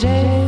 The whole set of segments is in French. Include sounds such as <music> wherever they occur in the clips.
J'ai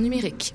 numérique.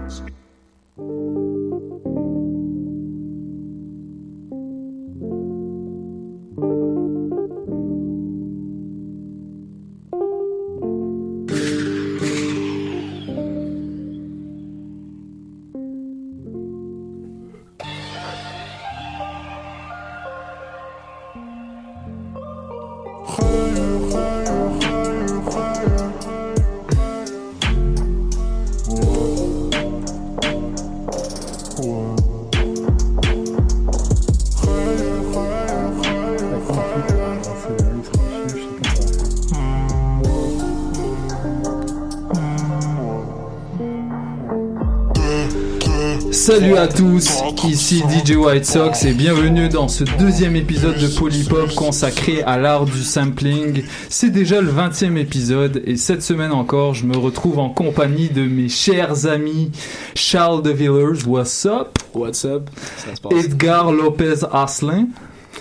Tous, ici DJ White Sox et bienvenue dans ce deuxième épisode de Polypop consacré à l'art du sampling. C'est déjà le 20e épisode et cette semaine encore, je me retrouve en compagnie de mes chers amis Charles de Villers, what's up? What's up? Ça se passe. Edgar Lopez Asselin.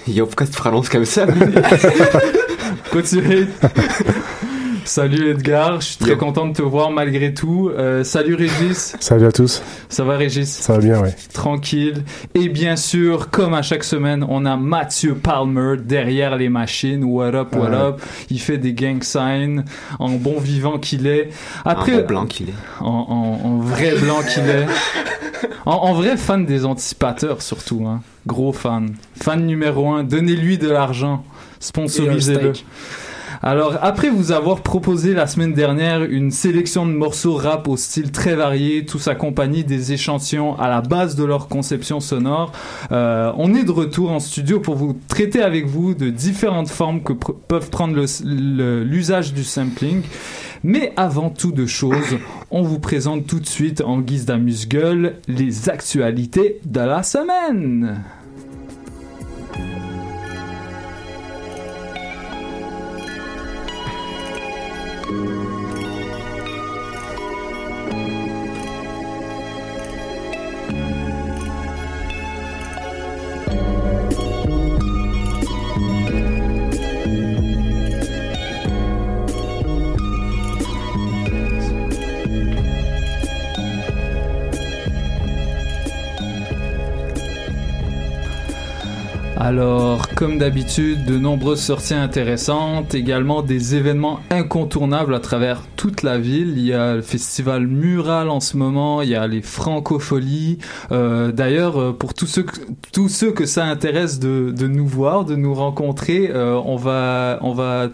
Yo, pourquoi tu prononces comme ça? Continuez. <laughs> <laughs> Salut Edgar, je suis très content de te voir malgré tout. Euh, salut Régis, <laughs> Salut à tous, ça va Régis? ça va bien, oui. tranquille. Et bien sûr, comme à chaque semaine, on a Mathieu Palmer derrière les machines. What up, what Ouais. up? Il fait des gang signs en bon vivant qu'il est. Après, Un bon blanc qu'il est. En, en- en vrai blanc qu'il est. En, en vrai fan des anticipateurs surtout. Hein. Gros fan. Fan numéro un. Donnez-lui de l'argent. Sponsorisez-le. Alors, après vous avoir proposé la semaine dernière une sélection de morceaux rap au style très varié, tous accompagnés des échantillons à la base de leur conception sonore, euh, on est de retour en studio pour vous traiter avec vous de différentes formes que peuvent prendre l'usage du sampling. Mais avant tout de choses, on vous présente tout de suite en guise d'amuse-gueule les actualités de la semaine. Comme d'habitude, de nombreuses sorties intéressantes, également des événements incontournables à travers toute la ville. Il y a le festival Mural en ce moment, il y a les Francopholies. Euh, D'ailleurs, euh, pour tous ceux, que, tous ceux que ça intéresse de, de nous voir, de nous rencontrer, euh, on va, on va,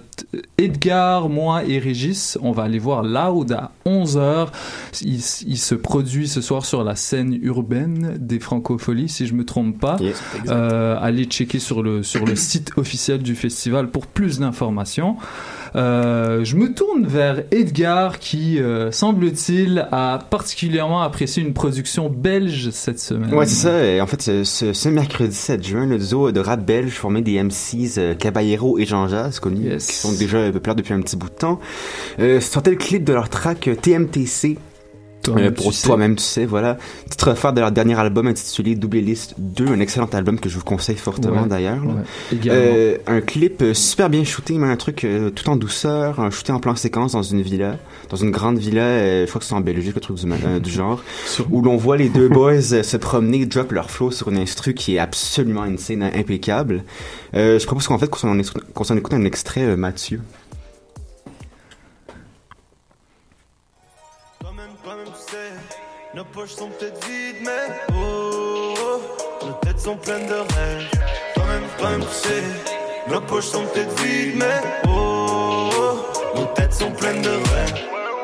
Edgar, moi et Régis, on va aller voir Loud à 11h. Il, il se produit ce soir sur la scène urbaine des Francopholies, si je me trompe pas. Yes. Euh, allez checker sur le, sur le site officiel du festival pour plus d'informations. Euh, je me tourne vers Edgar qui, euh, semble-t-il, a particulièrement apprécié une production belge cette semaine. Ouais, c'est ça. Et en fait, ce, ce- ce mercredi 7 juin, le duo de rap belge formé des MCs euh, Caballero et Jean Jazz, connus, Yes. qui sont déjà populaires depuis un petit bout de temps, sortait le clip de leur track TMTC. Toi-même, pour tu sais. toi-même, tu sais, voilà. Titre phare de leur dernier album intitulé Double List 2, un excellent album que je vous conseille fortement Ouais. d'ailleurs. Ouais. Euh, un clip euh, super bien shooté, mais un truc euh, tout en douceur, un shooté en plan séquence dans une villa, dans une grande villa, euh, je crois que c'est en Belgique, un truc du, <laughs> genre, où l'on voit les deux <laughs> boys se promener, drop leur flow sur une instru qui est absolument une scène impeccable. Je propose qu'en fait qu'on s'en écoute- un extrait, Mathieu. Nos poches sont peut-être vides, mais oh, oh, nos têtes sont pleines de rêves. Toi-même, toi-même, tu sais, nos poches sont peut-être vides, mais oh, oh, nos têtes sont pleines de rêves.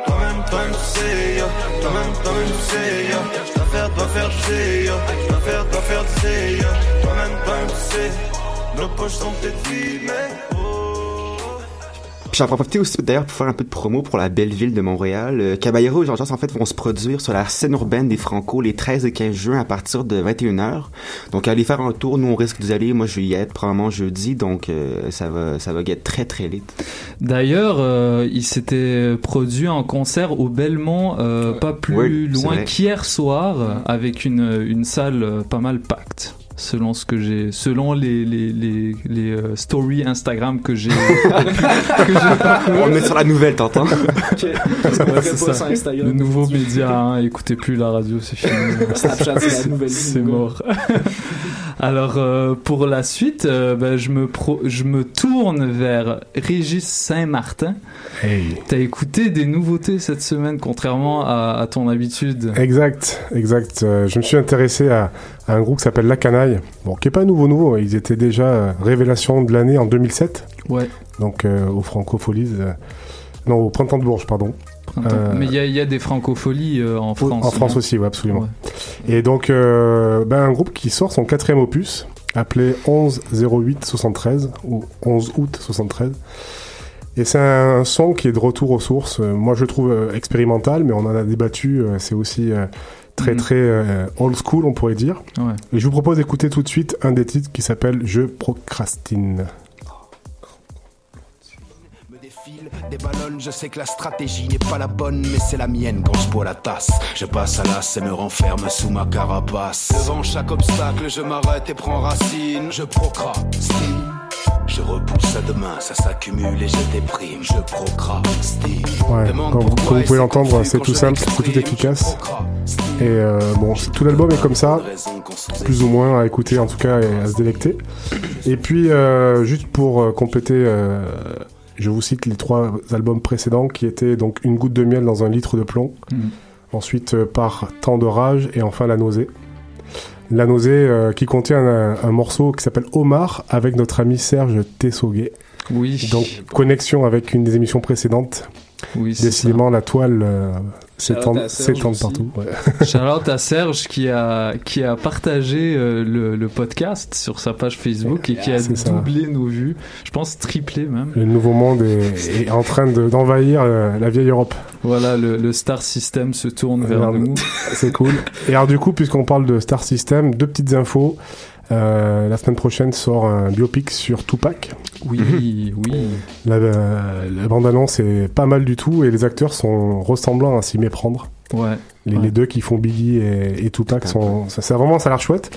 Toi-même, toi-même, tu sais, yo. Toi-même, toi-même, tu sais, yo. Dois faire, dois faire, sais, yo. Dois faire, dois faire, sais, yo. Toi-même, toi-même, tu sais, nos poches sont peut-être vides, mais oh, oh. J'en profite aussi d'ailleurs pour faire un peu de promo pour la belle ville de Montréal. Euh, Caballero et Jean en fait vont se produire sur la scène urbaine des Franco les 13 et 15 juin à partir de 21h. Donc allez faire un tour, nous on risque d'y aller. Moi je vais y être probablement jeudi, donc euh, ça va ça va être très très lit. D'ailleurs, euh, il s'était produit en concert au Belmont, euh, pas plus Oui, loin qu'hier soir, avec une, une salle euh, pas mal pacte. Selon ce que j'ai, selon les les les, les euh, stories Instagram que j'ai. <laughs> On met sur la nouvelle, t'entends Ouais, c'est ça. Le nouveau média, hein, écoutez plus la radio, c'est fini. Snapchat, c'est la nouvelle C'est mort. Alors euh, pour la suite, euh, ben, je me pro- je me tourne vers Régis Saint-Martin. Hey. T'as écouté des nouveautés cette semaine, contrairement à, à ton habitude. Exact, exact. Euh, je me suis intéressé à, à un groupe qui s'appelle La Canaille. Bon, qui est pas nouveau nouveau. Ils étaient déjà révélation de l'année en 2007. Ouais. Donc euh, au Francopholies. non, au Printemps de Bourges, pardon. Printemps. Euh, Mais il y a, il y a des francopholies euh, en France. En France aussi, oui, absolument. Ouais. Et donc, euh, ben, un groupe qui sort son quatrième opus, appelé 11 08 73 ou 11 août 73. Et c'est un son qui est de retour aux sources. Moi, je le trouve expérimental, mais on en a débattu. C'est aussi très, Mhm. très old school, on pourrait dire. Ouais. Et je vous propose d'écouter tout de suite un des titres qui s'appelle Je procrastine. Des ballons, je sais que la stratégie n'est pas la bonne, mais c'est la mienne quand je bois la tasse. Je passe à l'as et me renferme sous ma carapace. Devant chaque obstacle, je m'arrête et prends racine. Je procrastine. Je repousse à demain, ça s'accumule et je déprime. Je procrastine. Ouais, Demande comme, vous pouvez l'entendre, c'est tout simple, c'est tout efficace. Et euh, bon, tout l'album est comme ça, plus ou moins à écouter en tout cas et à se délecter. Et puis, euh, juste pour euh, compléter, euh, je vous cite les trois albums précédents qui étaient donc Une goutte de miel dans un litre de plomb, Mhm. ensuite euh, Par temps de rage et enfin La nausée. La nausée euh, qui contient un, un morceau qui s'appelle Omar avec notre ami Serge Tessoguet. Oui. Donc, connexion avec une des émissions précédentes. Oui, Décidément, la toile euh, Shout-out s'étend à Serge s'étend aussi. partout. ouais. <laughs> Shout-out à Serge qui a, qui a partagé euh, le, le podcast sur sa page Facebook et qui a ça. doublé nos vues. Je pense triplé même. Le nouveau monde est, est en train de- d'envahir euh, la vieille Europe. Voilà, le, le Star System se tourne vers Alors, nous. C'est cool. Et alors du coup, puisqu'on parle de Star System, deux petites infos. Euh, la semaine prochaine sort un biopic sur Tupac. Oui, oui. La, euh, la bande-annonce est pas mal du tout et les acteurs sont ressemblants à s'y méprendre. Ouais. Les, Ouais. les deux qui font Biggie et, et Tupac sont, ça, ça vraiment ça a l'air chouette.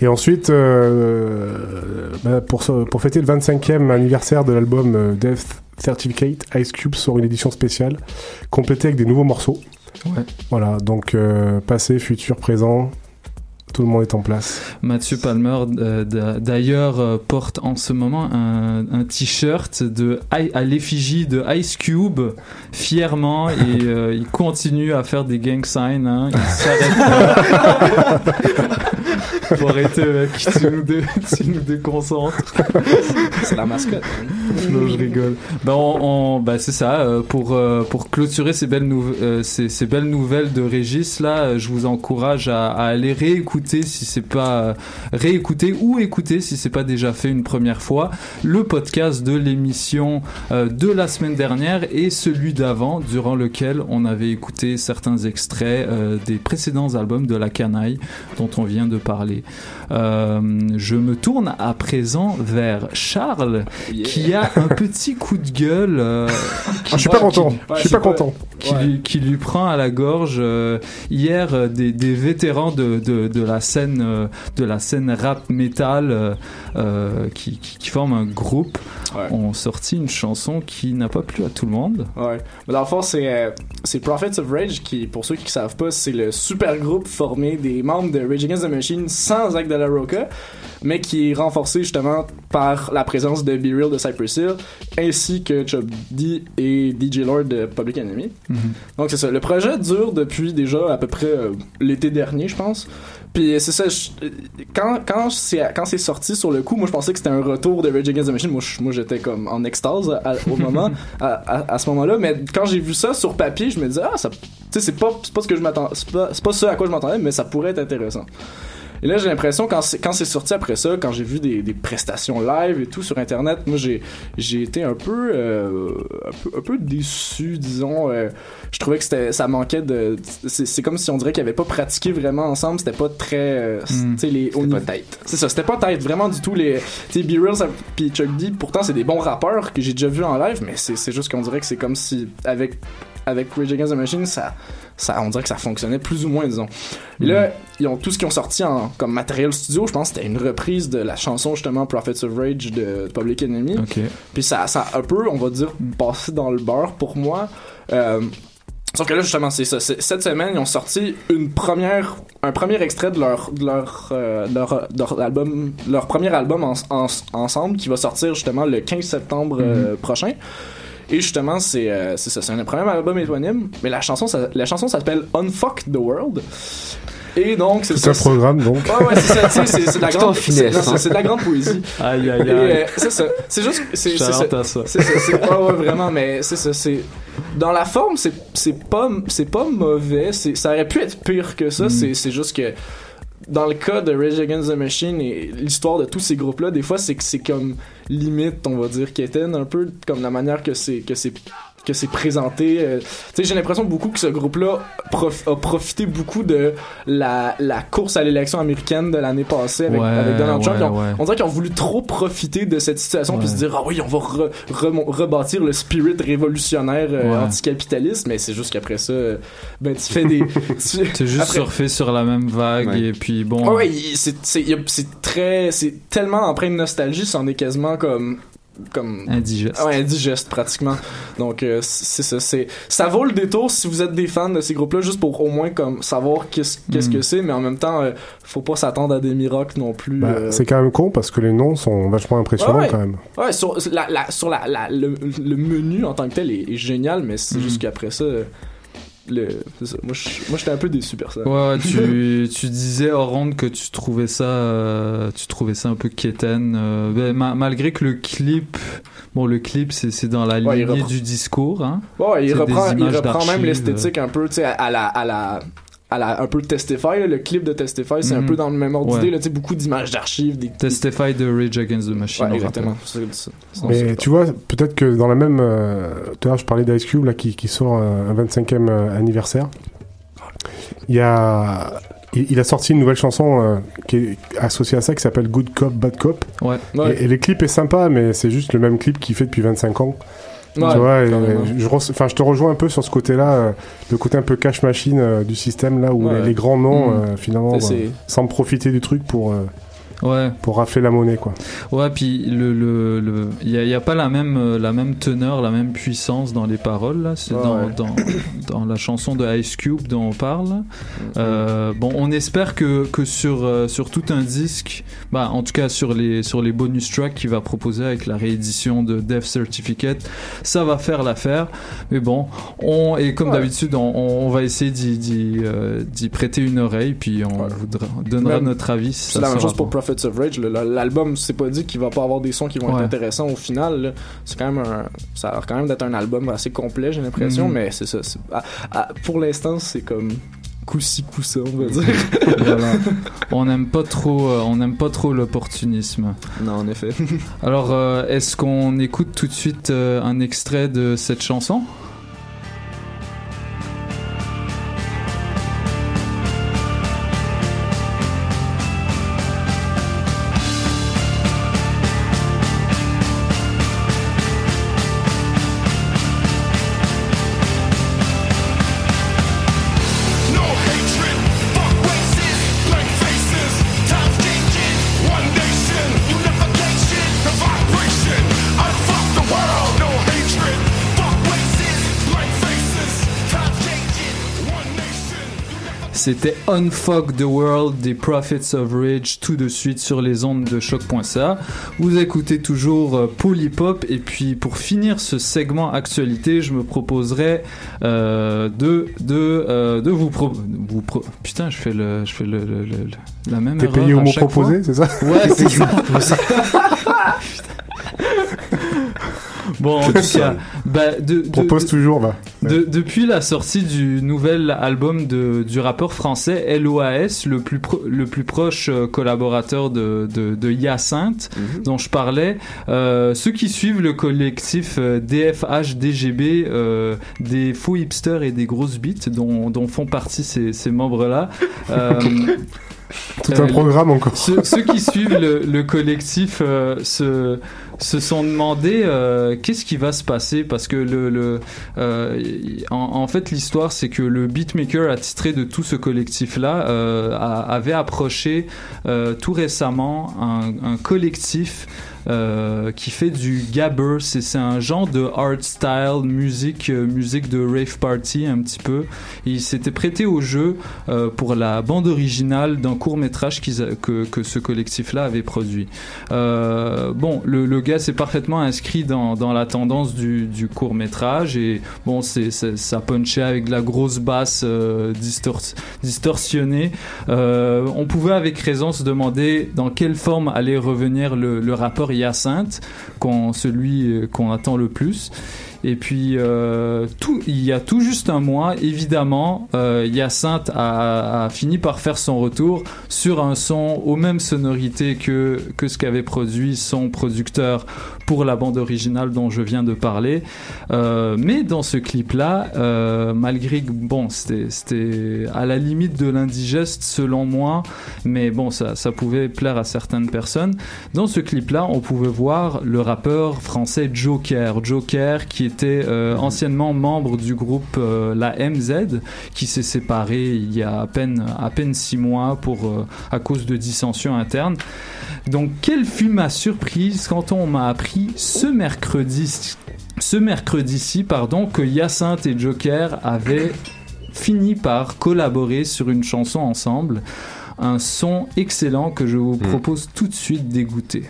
Et ensuite, euh, bah, pour, fêter le 25e anniversaire de l'album Death Certificate, Ice Cube sort une édition spéciale complétée avec des nouveaux morceaux. Ouais. Voilà, donc euh, passé, futur, présent, tout le monde est en place. Mathieu Palmer, euh, d'a- d'ailleurs, euh, porte en ce moment un, un t-shirt de à l'effigie de Ice Cube, fièrement, et <laughs> euh, il continue à faire des gang signs. Hein, il s'arrête. <laughs> <laughs> Faut arrêter, mec. Tu nous, dé- <laughs> tu nous déconcentres. C'est la mascotte. Non, je rigole. Ben, on, on- ben, c'est ça. euh, Pour, euh, pour clôturer ces belles, nou- euh, ces, ces belles nouvelles de Régis, là, je vous encourage à, à aller réécouter si c'est pas réécouter ou écouter si c'est pas déjà fait une première fois le podcast de l'émission de la semaine dernière et celui d'avant, durant lequel on avait écouté certains extraits des précédents albums de la canaille dont on vient de parler. Euh, je me tourne à présent vers Charles qui a un petit coup de gueule. euh, qui- Ah, je suis pas content. qui- Je suis pas content. Qui, lui, qui lui prend à la gorge euh, hier des, des vétérans de, de, de la scène de la scène rap metal qui, qui, qui forment un groupe ont sorti une chanson qui n'a pas plu à tout le monde. Ouais. Mais dans le fond, c'est euh, Prophets of Rage qui, pour ceux qui savent pas, c'est le super groupe formé des membres de Rage Against the Machine sans Zach de la Roca, mais qui est renforcé justement par la présence de Be Real de Cypress Hill, ainsi que Chub D et DJ Lord de Public Enemy. Donc c'est ça. Le projet dure depuis déjà à peu près euh, l'été dernier, je pense. Puis c'est ça. je- quand quand c'est quand c'est sorti sur le coup, moi je pensais que c'était un retour de Rage Against the Machine. Moi je- moi j'étais comme en extase à- au moment <laughs> à, à, à ce moment-là. Mais quand j'ai vu ça sur papier, je me disais ah ça, tu sais c'est pas c'est pas ce que je m'attends, c'est pas c'est pas ce à quoi je m'attendais, mais ça pourrait être intéressant. Et là, j'ai l'impression, quand c'est, quand c'est sorti après ça, quand j'ai vu des, des prestations live et tout sur Internet, moi, j'ai, j'ai été un peu, euh, un peu, un peu déçu, disons. euh, je trouvais que c'était, ça manquait de... C'est, c'est comme si on dirait qu'ils avaient pas pratiqué vraiment ensemble. C'était pas très... euh, Mm. tu sais, les... C'était pas tête. C'est ça, c'était pas tête, vraiment du tout. Les, tu sais, B-Real puis Chuck D, pourtant, c'est des bons rappeurs que j'ai déjà vus en live, mais c'est, c'est juste qu'on dirait que c'est comme si, avec, avec Rage Against the Machine, ça, ça, on dirait que ça fonctionnait plus ou moins, disons. Et là, ils ont tout ce qu'ils ont sorti en, comme matériel studio. Je pense que c'était une reprise de la chanson, justement, Prophets of Rage de Public Enemy. Puis ça, ça a un peu, on va dire, passé dans le beurre pour moi. Euh, Sauf que là, justement, c'est ça. Cette semaine, ils ont sorti une première, un premier extrait de leur, de leur, euh, de leur, de leur album, leur premier album en- en- ensemble qui va sortir justement le 15 septembre euh, prochain. Et justement, c'est euh, c'est ça, c'est un premier album éponyme, mais la chanson, ça- la chanson s'appelle Unfuck the World. Et donc, c'est un programme, donc. Ouais, ouais, c'est ça, tu sais, c'est de la grande finesse, c'est- hein. c'est de la grande poésie. Aïe aïe aïe. euh, c'est ça. C'est juste. C'est ça. à ça. C'est ça. Ouais, vraiment. Mais c'est ça. C'est dans la forme, c'est c'est pas c'est pas mauvais. Ça aurait pu être pire que ça. Mm. C'est c'est juste que dans le cas de Rage Against the Machine et l'histoire de tous ces groupes-là, des fois, c'est que c'est comme limite, on va dire, quétaine un peu comme la manière que c'est que c'est que c'est présenté. euh, tu sais, j'ai l'impression beaucoup que ce groupe-là prof- a profité beaucoup de la, la course à l'élection américaine de l'année passée avec, Ouais, avec Donald Trump. ouais, Ils ont- ouais. On dirait qu'ils ont voulu trop profiter de cette situation puis se dire ah oui on va re- rebâtir le spirit révolutionnaire euh, Ouais. anticapitaliste mais c'est juste qu'après ça euh, ben tu fais des <laughs> <laughs> tu- C'est juste après- surfer sur la même vague Ouais. et puis bon. Ah ouais, c'est très c'est tellement empreint de nostalgie, c'en est quasiment comme comme Indigeste. Ah ouais, indigeste pratiquement. Donc euh, c'est ça, c'est ça vaut le détour si vous êtes des fans de ces groupes-là juste pour au moins comme savoir qu'est-ce qu'est-ce Mm. que c'est, mais en même temps euh, faut pas s'attendre à des miracles non plus. Bah, euh. C'est quand même con parce que les noms sont vachement impressionnants Ouais, ouais. quand même. Ouais, sur la, la- sur la, la- le, le menu en tant que tel est, est génial, mais c'est Mm. juste qu'après ça, euh, le, c'est ça. moi j'étais un peu déçu personnellement. Ouais, <laughs> tu, tu disais hors ronde que tu trouvais ça, euh, tu trouvais ça un peu quétaine, euh, ben, ma- malgré que le clip, bon, le clip c'est dans la Ouais, lignée reprend- du discours, hein. Ouais, il reprend, il même l'esthétique un peu, tu sais, à la, à la, à la, un peu Testify, là, le clip de Testify, c'est un Mhm. peu dans le même ordre Ouais. d'idée, tu beaucoup d'images d'archives, des, Testify de Rage Against the Machine. Ouais, exactement. Mais tu vois, peut-être que dans la même. euh, tout à l'heure, je parlais d'Ice Cube là, qui, qui sort un, un 25e euh, anniversaire. Il y a. Il, il a sorti une nouvelle chanson euh, qui est associée à ça qui s'appelle Good Cop, Bad Cop. Ouais. Ouais. Et, et le clip est sympa, mais c'est juste le même clip qu'il fait depuis 25 ans. Tu vois, et, je, enfin, te rejoins un peu sur ce côté-là, euh, le côté un peu cash machine euh, du système, là où les, les grands noms, Mm. euh, finalement, semblent profiter du truc pour, Ouais. pour rafler la monnaie, quoi. Ouais, puis le le le il y a, il y a pas la même euh, la même teneur, la même puissance dans les paroles là. C'est dans, ouais. dans dans la chanson de Ice Cube dont on parle. Euh, bon, on espère que que sur euh, sur tout un disque, bah en tout cas sur les sur les bonus tracks qu'il va proposer avec la réédition de Death Certificate, ça va faire l'affaire. Mais bon, on et comme Ouais. d'habitude, on, on va essayer d'y d'y euh, prêter une oreille, puis on vous donnera notre avis. si C'est ça la même sera chose pour bon. Prophets of Rage. L'album, c'est pas dit qu'il va pas avoir des sons qui vont Ouais. être intéressants au final. C'est quand même un, ça a l'air quand même d'être un album assez complet, j'ai l'impression, Mhm. mais c'est ça. c'est- à- à- pour l'instant, c'est comme coup-ci, coup-ça, on va dire. <laughs> Voilà. On n'aime pas trop, euh, on n'aime pas trop l'opportunisme. non, en effet. Alors, euh, est-ce qu'on écoute tout de suite euh, un extrait de cette chanson? C'était Unfuck the World des Prophets of Rage tout de suite sur les ondes de choc.ca. Vous écoutez toujours euh, Polypop et puis pour finir ce segment actualité, je me proposerai euh, de de euh, de vous pro vous pro- putain, je fais le je fais le, le- le- le- la même T'es payé au mot proposé, c'est ça? Ouais, c'est <laughs> ça. <laughs> Bon, en tout cas, bah, de, de- Propose de- toujours, de- depuis la sortie du nouvel album de, du rappeur français LOAS, le plus, pro- le plus proche euh, collaborateur de, Hyacinthe, dont je parlais, euh, ceux qui suivent le collectif euh, DFHDGB, euh, des faux hipsters et des grosses bites, dont, dont font partie ces, ces membres-là, <laughs> euh, Tout un programme encore. Ceux, ceux qui suivent le, le collectif euh, se, se sont demandé euh, qu'est-ce qui va se passer? Parce que le, le euh, en, fait l'histoire c'est que le beatmaker attitré de tout ce collectif là avait approché euh, tout récemment un, un collectif euh, qui fait du gabber, c'est c'est un genre de art style, musique, euh, musique de rave party un petit peu. Et il s'était prêté au jeu euh, pour la bande originale d'un court métrage que, que ce collectif-là avait produit. Euh, bon, le, le gars s'est parfaitement inscrit dans, la tendance du, court métrage et bon, c'est ça punchait avec de la grosse basse euh, distors- distorsionnée. Euh, on pouvait avec raison se demander dans quelle forme allait revenir le, le rappeur Hyacinthe, qu'on, celui euh, qu'on attend le plus. Et puis, euh, tout, il y a tout juste un mois, évidemment, euh, Hyacinthe a, fini par faire son retour sur un son aux mêmes sonorités que ce qu'avait produit son producteur pour la bande originale dont je viens de parler. Euh, mais dans ce clip-là, euh, malgré que, bon, c'était à la limite de l'indigeste selon moi, mais bon, ça, pouvait plaire à certaines personnes. Dans ce clip-là, on pouvait voir le rappeur français Joker. Joker qui était euh, anciennement membre du groupe La MZ, qui s'est séparé il y a à peine, à peine six mois pour, à cause de dissensions internes. Donc, quelle fut ma surprise quand on m'a appris ce mercredi, ce mercredi-ci, pardon, que Hyacinthe et Joker avaient fini par collaborer sur une chanson ensemble. Un son excellent que je vous propose tout de suite d'écouter.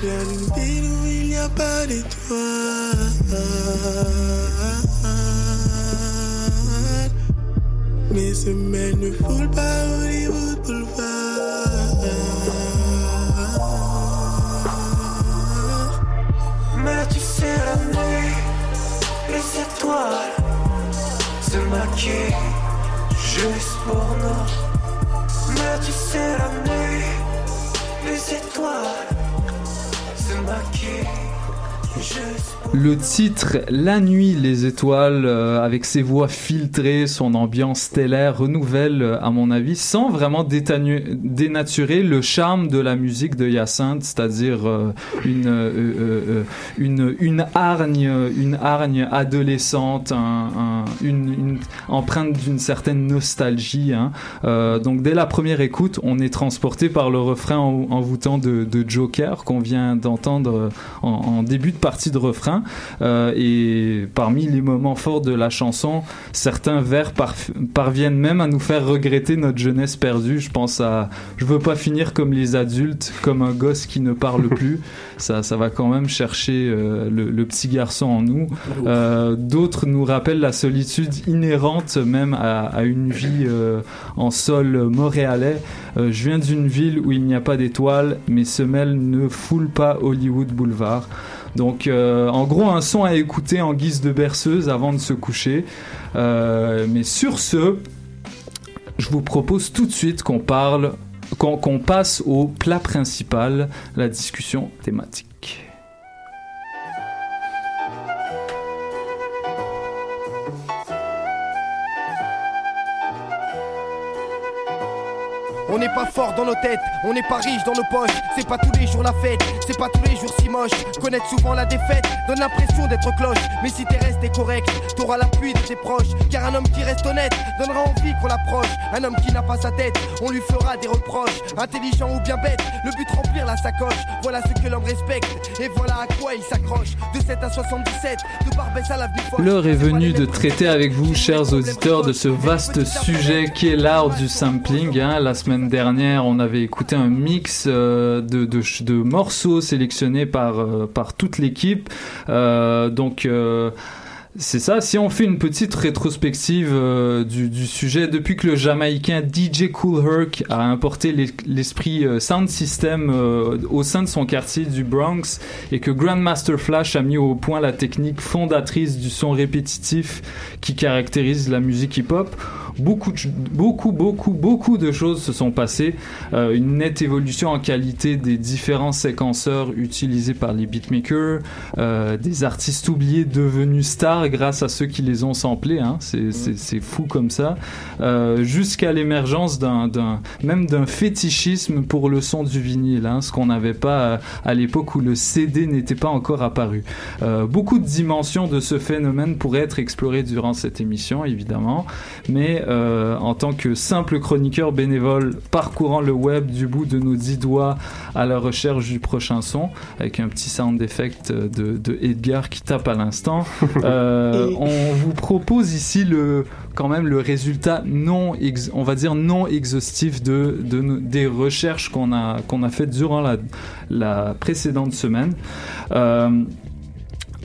J'ai une ville où il n'y a pas d'étoiles. Mes semaines ne foulent pas Hollywood Boulevard. Mais tu sais, la nuit, les étoiles se maquillent juste pour nous. Mais tu sais, la nuit, les étoiles se maquillent. Le titre La nuit, les étoiles, euh, avec ses voix filtrées, son ambiance stellaire, renouvelle, euh, à mon avis, sans vraiment dénaturer le charme de la musique de Hyacinthe, c'est-à-dire euh, une, une, hargne, adolescente, un- un- une, empreinte d'une certaine nostalgie. hein. Donc dès la première écoute, on est transporté par le refrain en- envoûtant de, de Joker qu'on vient d'entendre en, en début de partie de refrain. Euh, et parmi les moments forts de la chanson, certains vers parviennent même à nous faire regretter notre jeunesse perdue. Je pense à Je veux pas finir comme les adultes, comme un gosse qui ne parle <laughs> plus. Ça, ça va quand même chercher euh, le, le petit garçon en nous. Euh, D'autres nous rappellent la solitude inhérente même à, à une vie en sol montréalais. Je viens d'une ville où il n'y a pas d'étoiles, mes semelles ne foulent pas Hollywood Boulevard. Donc, euh, en gros, un son à écouter en guise de berceuse avant de se coucher. Euh, mais sur ce, je vous propose tout de suite qu'on parle, qu'on qu'on passe au plat principal, la discussion thématique. On n'est pas fort dans nos têtes, on n'est pas riche dans nos poches. C'est pas tous les jours la fête, c'est pas tous les jours si moche. Connaître souvent la défaite donne l'impression d'être cloche. Mais si t'es resté correct, t'auras l'appui de tes proches. Car un homme qui reste honnête donnera envie qu'on l'approche. Un homme qui n'a pas sa tête, on lui fera des reproches. Intelligent ou bien bête, le but remplir la sacoche. Voilà ce que l'homme respecte et voilà à quoi il s'accroche. De 7 à 77, de Barbès à l'avenue Foch. L'heure est venue de traiter avec vous, chers auditeurs, de ce vaste sujet qui est l'art du sampling. hein. La semaine dernière, on avait écouté un mix euh, de, de, ch- de morceaux sélectionnés par, euh, par toute l'équipe. Euh, donc... c'est ça, si on fait une petite rétrospective euh, du, sujet, depuis que le Jamaïcain DJ Cool Herc a importé l'es- l'esprit euh, sound system euh, au sein de son quartier du Bronx et que Grandmaster Flash a mis au point la technique fondatrice du son répétitif qui caractérise la musique hip-hop, beaucoup, beaucoup, beaucoup, beaucoup de choses se sont passées. Euh, une nette évolution en qualité des différents séquenceurs utilisés par les beatmakers, euh, des artistes oubliés devenus stars grâce à ceux qui les ont samplés. Hein. C'est, c'est fou comme ça. Euh, jusqu'à l'émergence d'un, même d'un fétichisme pour le son du vinyle, hein, ce qu'on n'avait pas euh, à l'époque où le CD n'était pas encore apparu. Euh, beaucoup de dimensions de ce phénomène pourraient être explorées durant cette émission, évidemment, mais euh, en tant que simple chroniqueur bénévole parcourant le web du bout de nos dix doigts à la recherche du prochain son, avec un petit sound effect de, de Edgar qui tape à l'instant, <laughs> euh, on vous propose ici le quand même le résultat non ex- on va dire non exhaustif de, des recherches qu'on a qu'on a faites durant la, la précédente semaine. Euh,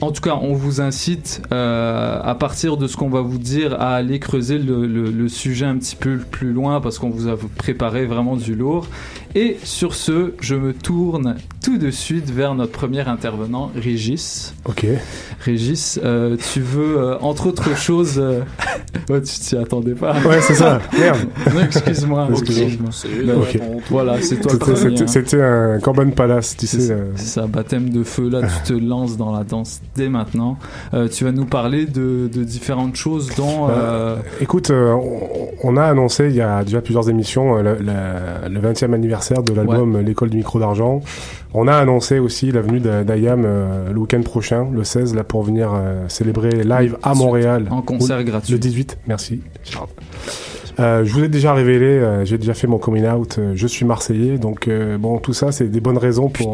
en tout cas, on vous incite, euh, à partir de ce qu'on va vous dire, à aller creuser le, sujet un petit peu plus loin parce qu'on vous a préparé vraiment du lourd. Et sur ce, je me tourne tout de suite vers notre premier intervenant, Régis. Ok. Régis, euh, tu veux, euh, entre autres choses... euh, <laughs> ouais, tu t'y attendais pas. Ouais, c'est ça. Merde. Non, excuse-moi. Excuse-moi. <laughs> excuse-moi. Ok. Voilà, c'est toi le C'était- premier. C'était hein. un Corban Palace, tu sais. euh, C'est ça, baptême de feu. Là, tu te lances dans la danse dès maintenant. Euh, tu vas nous parler de, de différentes choses, dont. euh, Écoute, euh, on, a annoncé il y a déjà plusieurs émissions le, le- le 20e anniversaire de l'album L'école du micro d'argent. On a annoncé aussi la venue d'A- d'Ayam euh, le week-end prochain, le 16, là pour venir euh, célébrer live à Montréal. En concert gratuit. Le 18, merci. Charles. Euh, je vous ai déjà révélé, euh, j'ai déjà fait mon coming out, euh, je suis marseillais, donc euh, bon, tout ça c'est des bonnes raisons pour,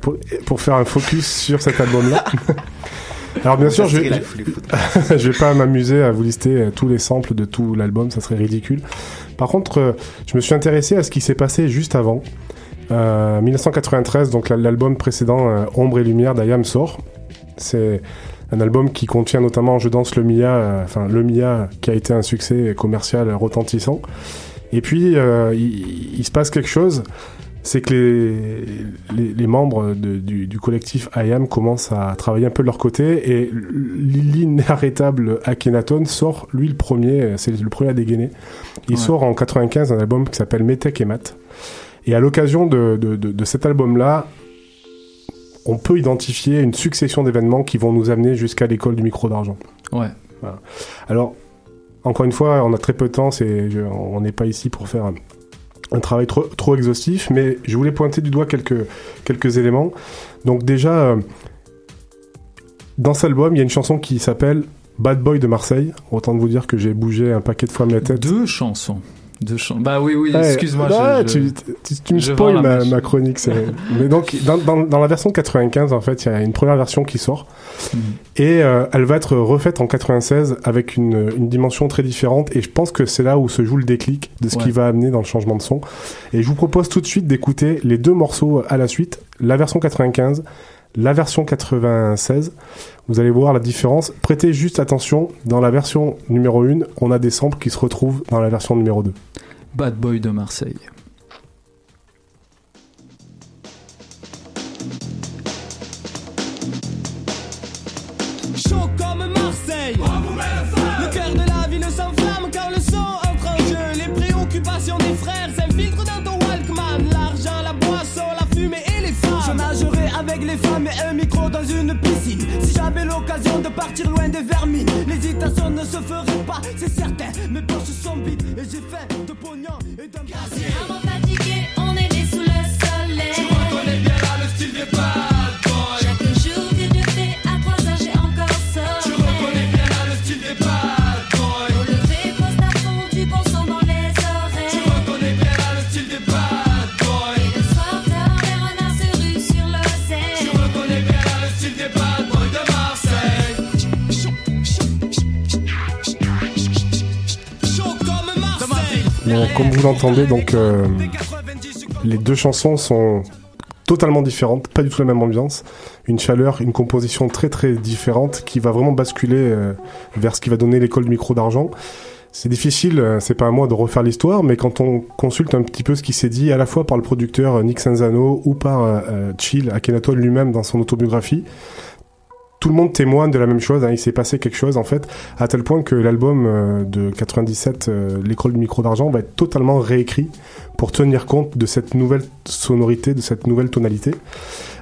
pour, pour faire un focus <laughs> sur cet album-là. <laughs> Alors bien sûr, je, la <laughs> je- vais pas m'amuser à vous lister tous les samples de tout l'album, ça serait ridicule. Par contre, euh, je me suis intéressé à ce qui s'est passé juste avant. Euh, 1993, donc la- l'album précédent, euh, Ombre et Lumière d'Ayam sort. C'est un album qui contient notamment Je danse le Mia, euh, enfin le Mia qui a été un succès commercial retentissant. Et puis euh, il, il se passe quelque chose, c'est que les, les, les membres de- du, du collectif IAM commencent à travailler un peu de leur côté et l'inarrêtable Akhenaton sort lui le premier, c'est le premier à dégainer. Il Ouais. sort en 95 un album qui s'appelle Metek et Mat. Et à l'occasion de, de, de, de cet album-là, on peut identifier une succession d'événements qui vont nous amener jusqu'à l'école du micro d'argent. Ouais. Voilà. Alors, encore une fois, on a très peu de temps, c'est, on n'est pas ici pour faire un, travail trop, trop exhaustif, mais je voulais pointer du doigt quelques, quelques éléments. Donc déjà, euh, dans cet album, il y a une chanson qui s'appelle Bad Boy de Marseille. Autant de vous dire que j'ai bougé un paquet de fois ma tête. Deux chansons. Bah oui, oui, Ouais, excuse-moi. je- tu, tu, tu me spoil ma, ma chronique. c'est- <laughs> Mais donc, dans, dans, dans la version 95, en fait, il y a une première version qui sort. Mhm. Et euh, elle va être refaite en 96 avec une, une dimension très différente. Et je pense que c'est là où se joue le déclic de ce Ouais. qui va amener dans le changement de son. Et je vous propose tout de suite d'écouter les deux morceaux à la suite. La version 95, la version 96. Vous allez voir la différence. Prêtez juste attention, dans la version numéro 1, on a des samples qui se retrouvent dans la version numéro 2. Bad Boy de Marseille. Avec les femmes et un micro dans une piscine. Si j'avais l'occasion de partir loin des vermines, l'hésitation ne se ferait pas, c'est certain. Mes poches sont vides et j'ai faim de pognon et d'un casier. fatigué, on est né sous le soleil. Comme vous l'entendez, donc euh, les deux chansons sont totalement différentes, pas du tout la même ambiance, une chaleur, une composition très très différente qui va vraiment basculer euh, vers ce qui va donner l'école du micro d'argent. C'est difficile, euh, c'est pas à moi de refaire l'histoire, mais quand on consulte un petit peu ce qui s'est dit à la fois par le producteur Nick Sanzano ou par euh, Chill Akhenaton lui-même dans son autobiographie, tout le monde témoigne de la même chose. hein. Il s'est passé quelque chose en fait, à tel point que l'album euh, de 97, euh, l'école du micro d'argent, va être totalement réécrit pour tenir compte de cette nouvelle sonorité, de cette nouvelle tonalité.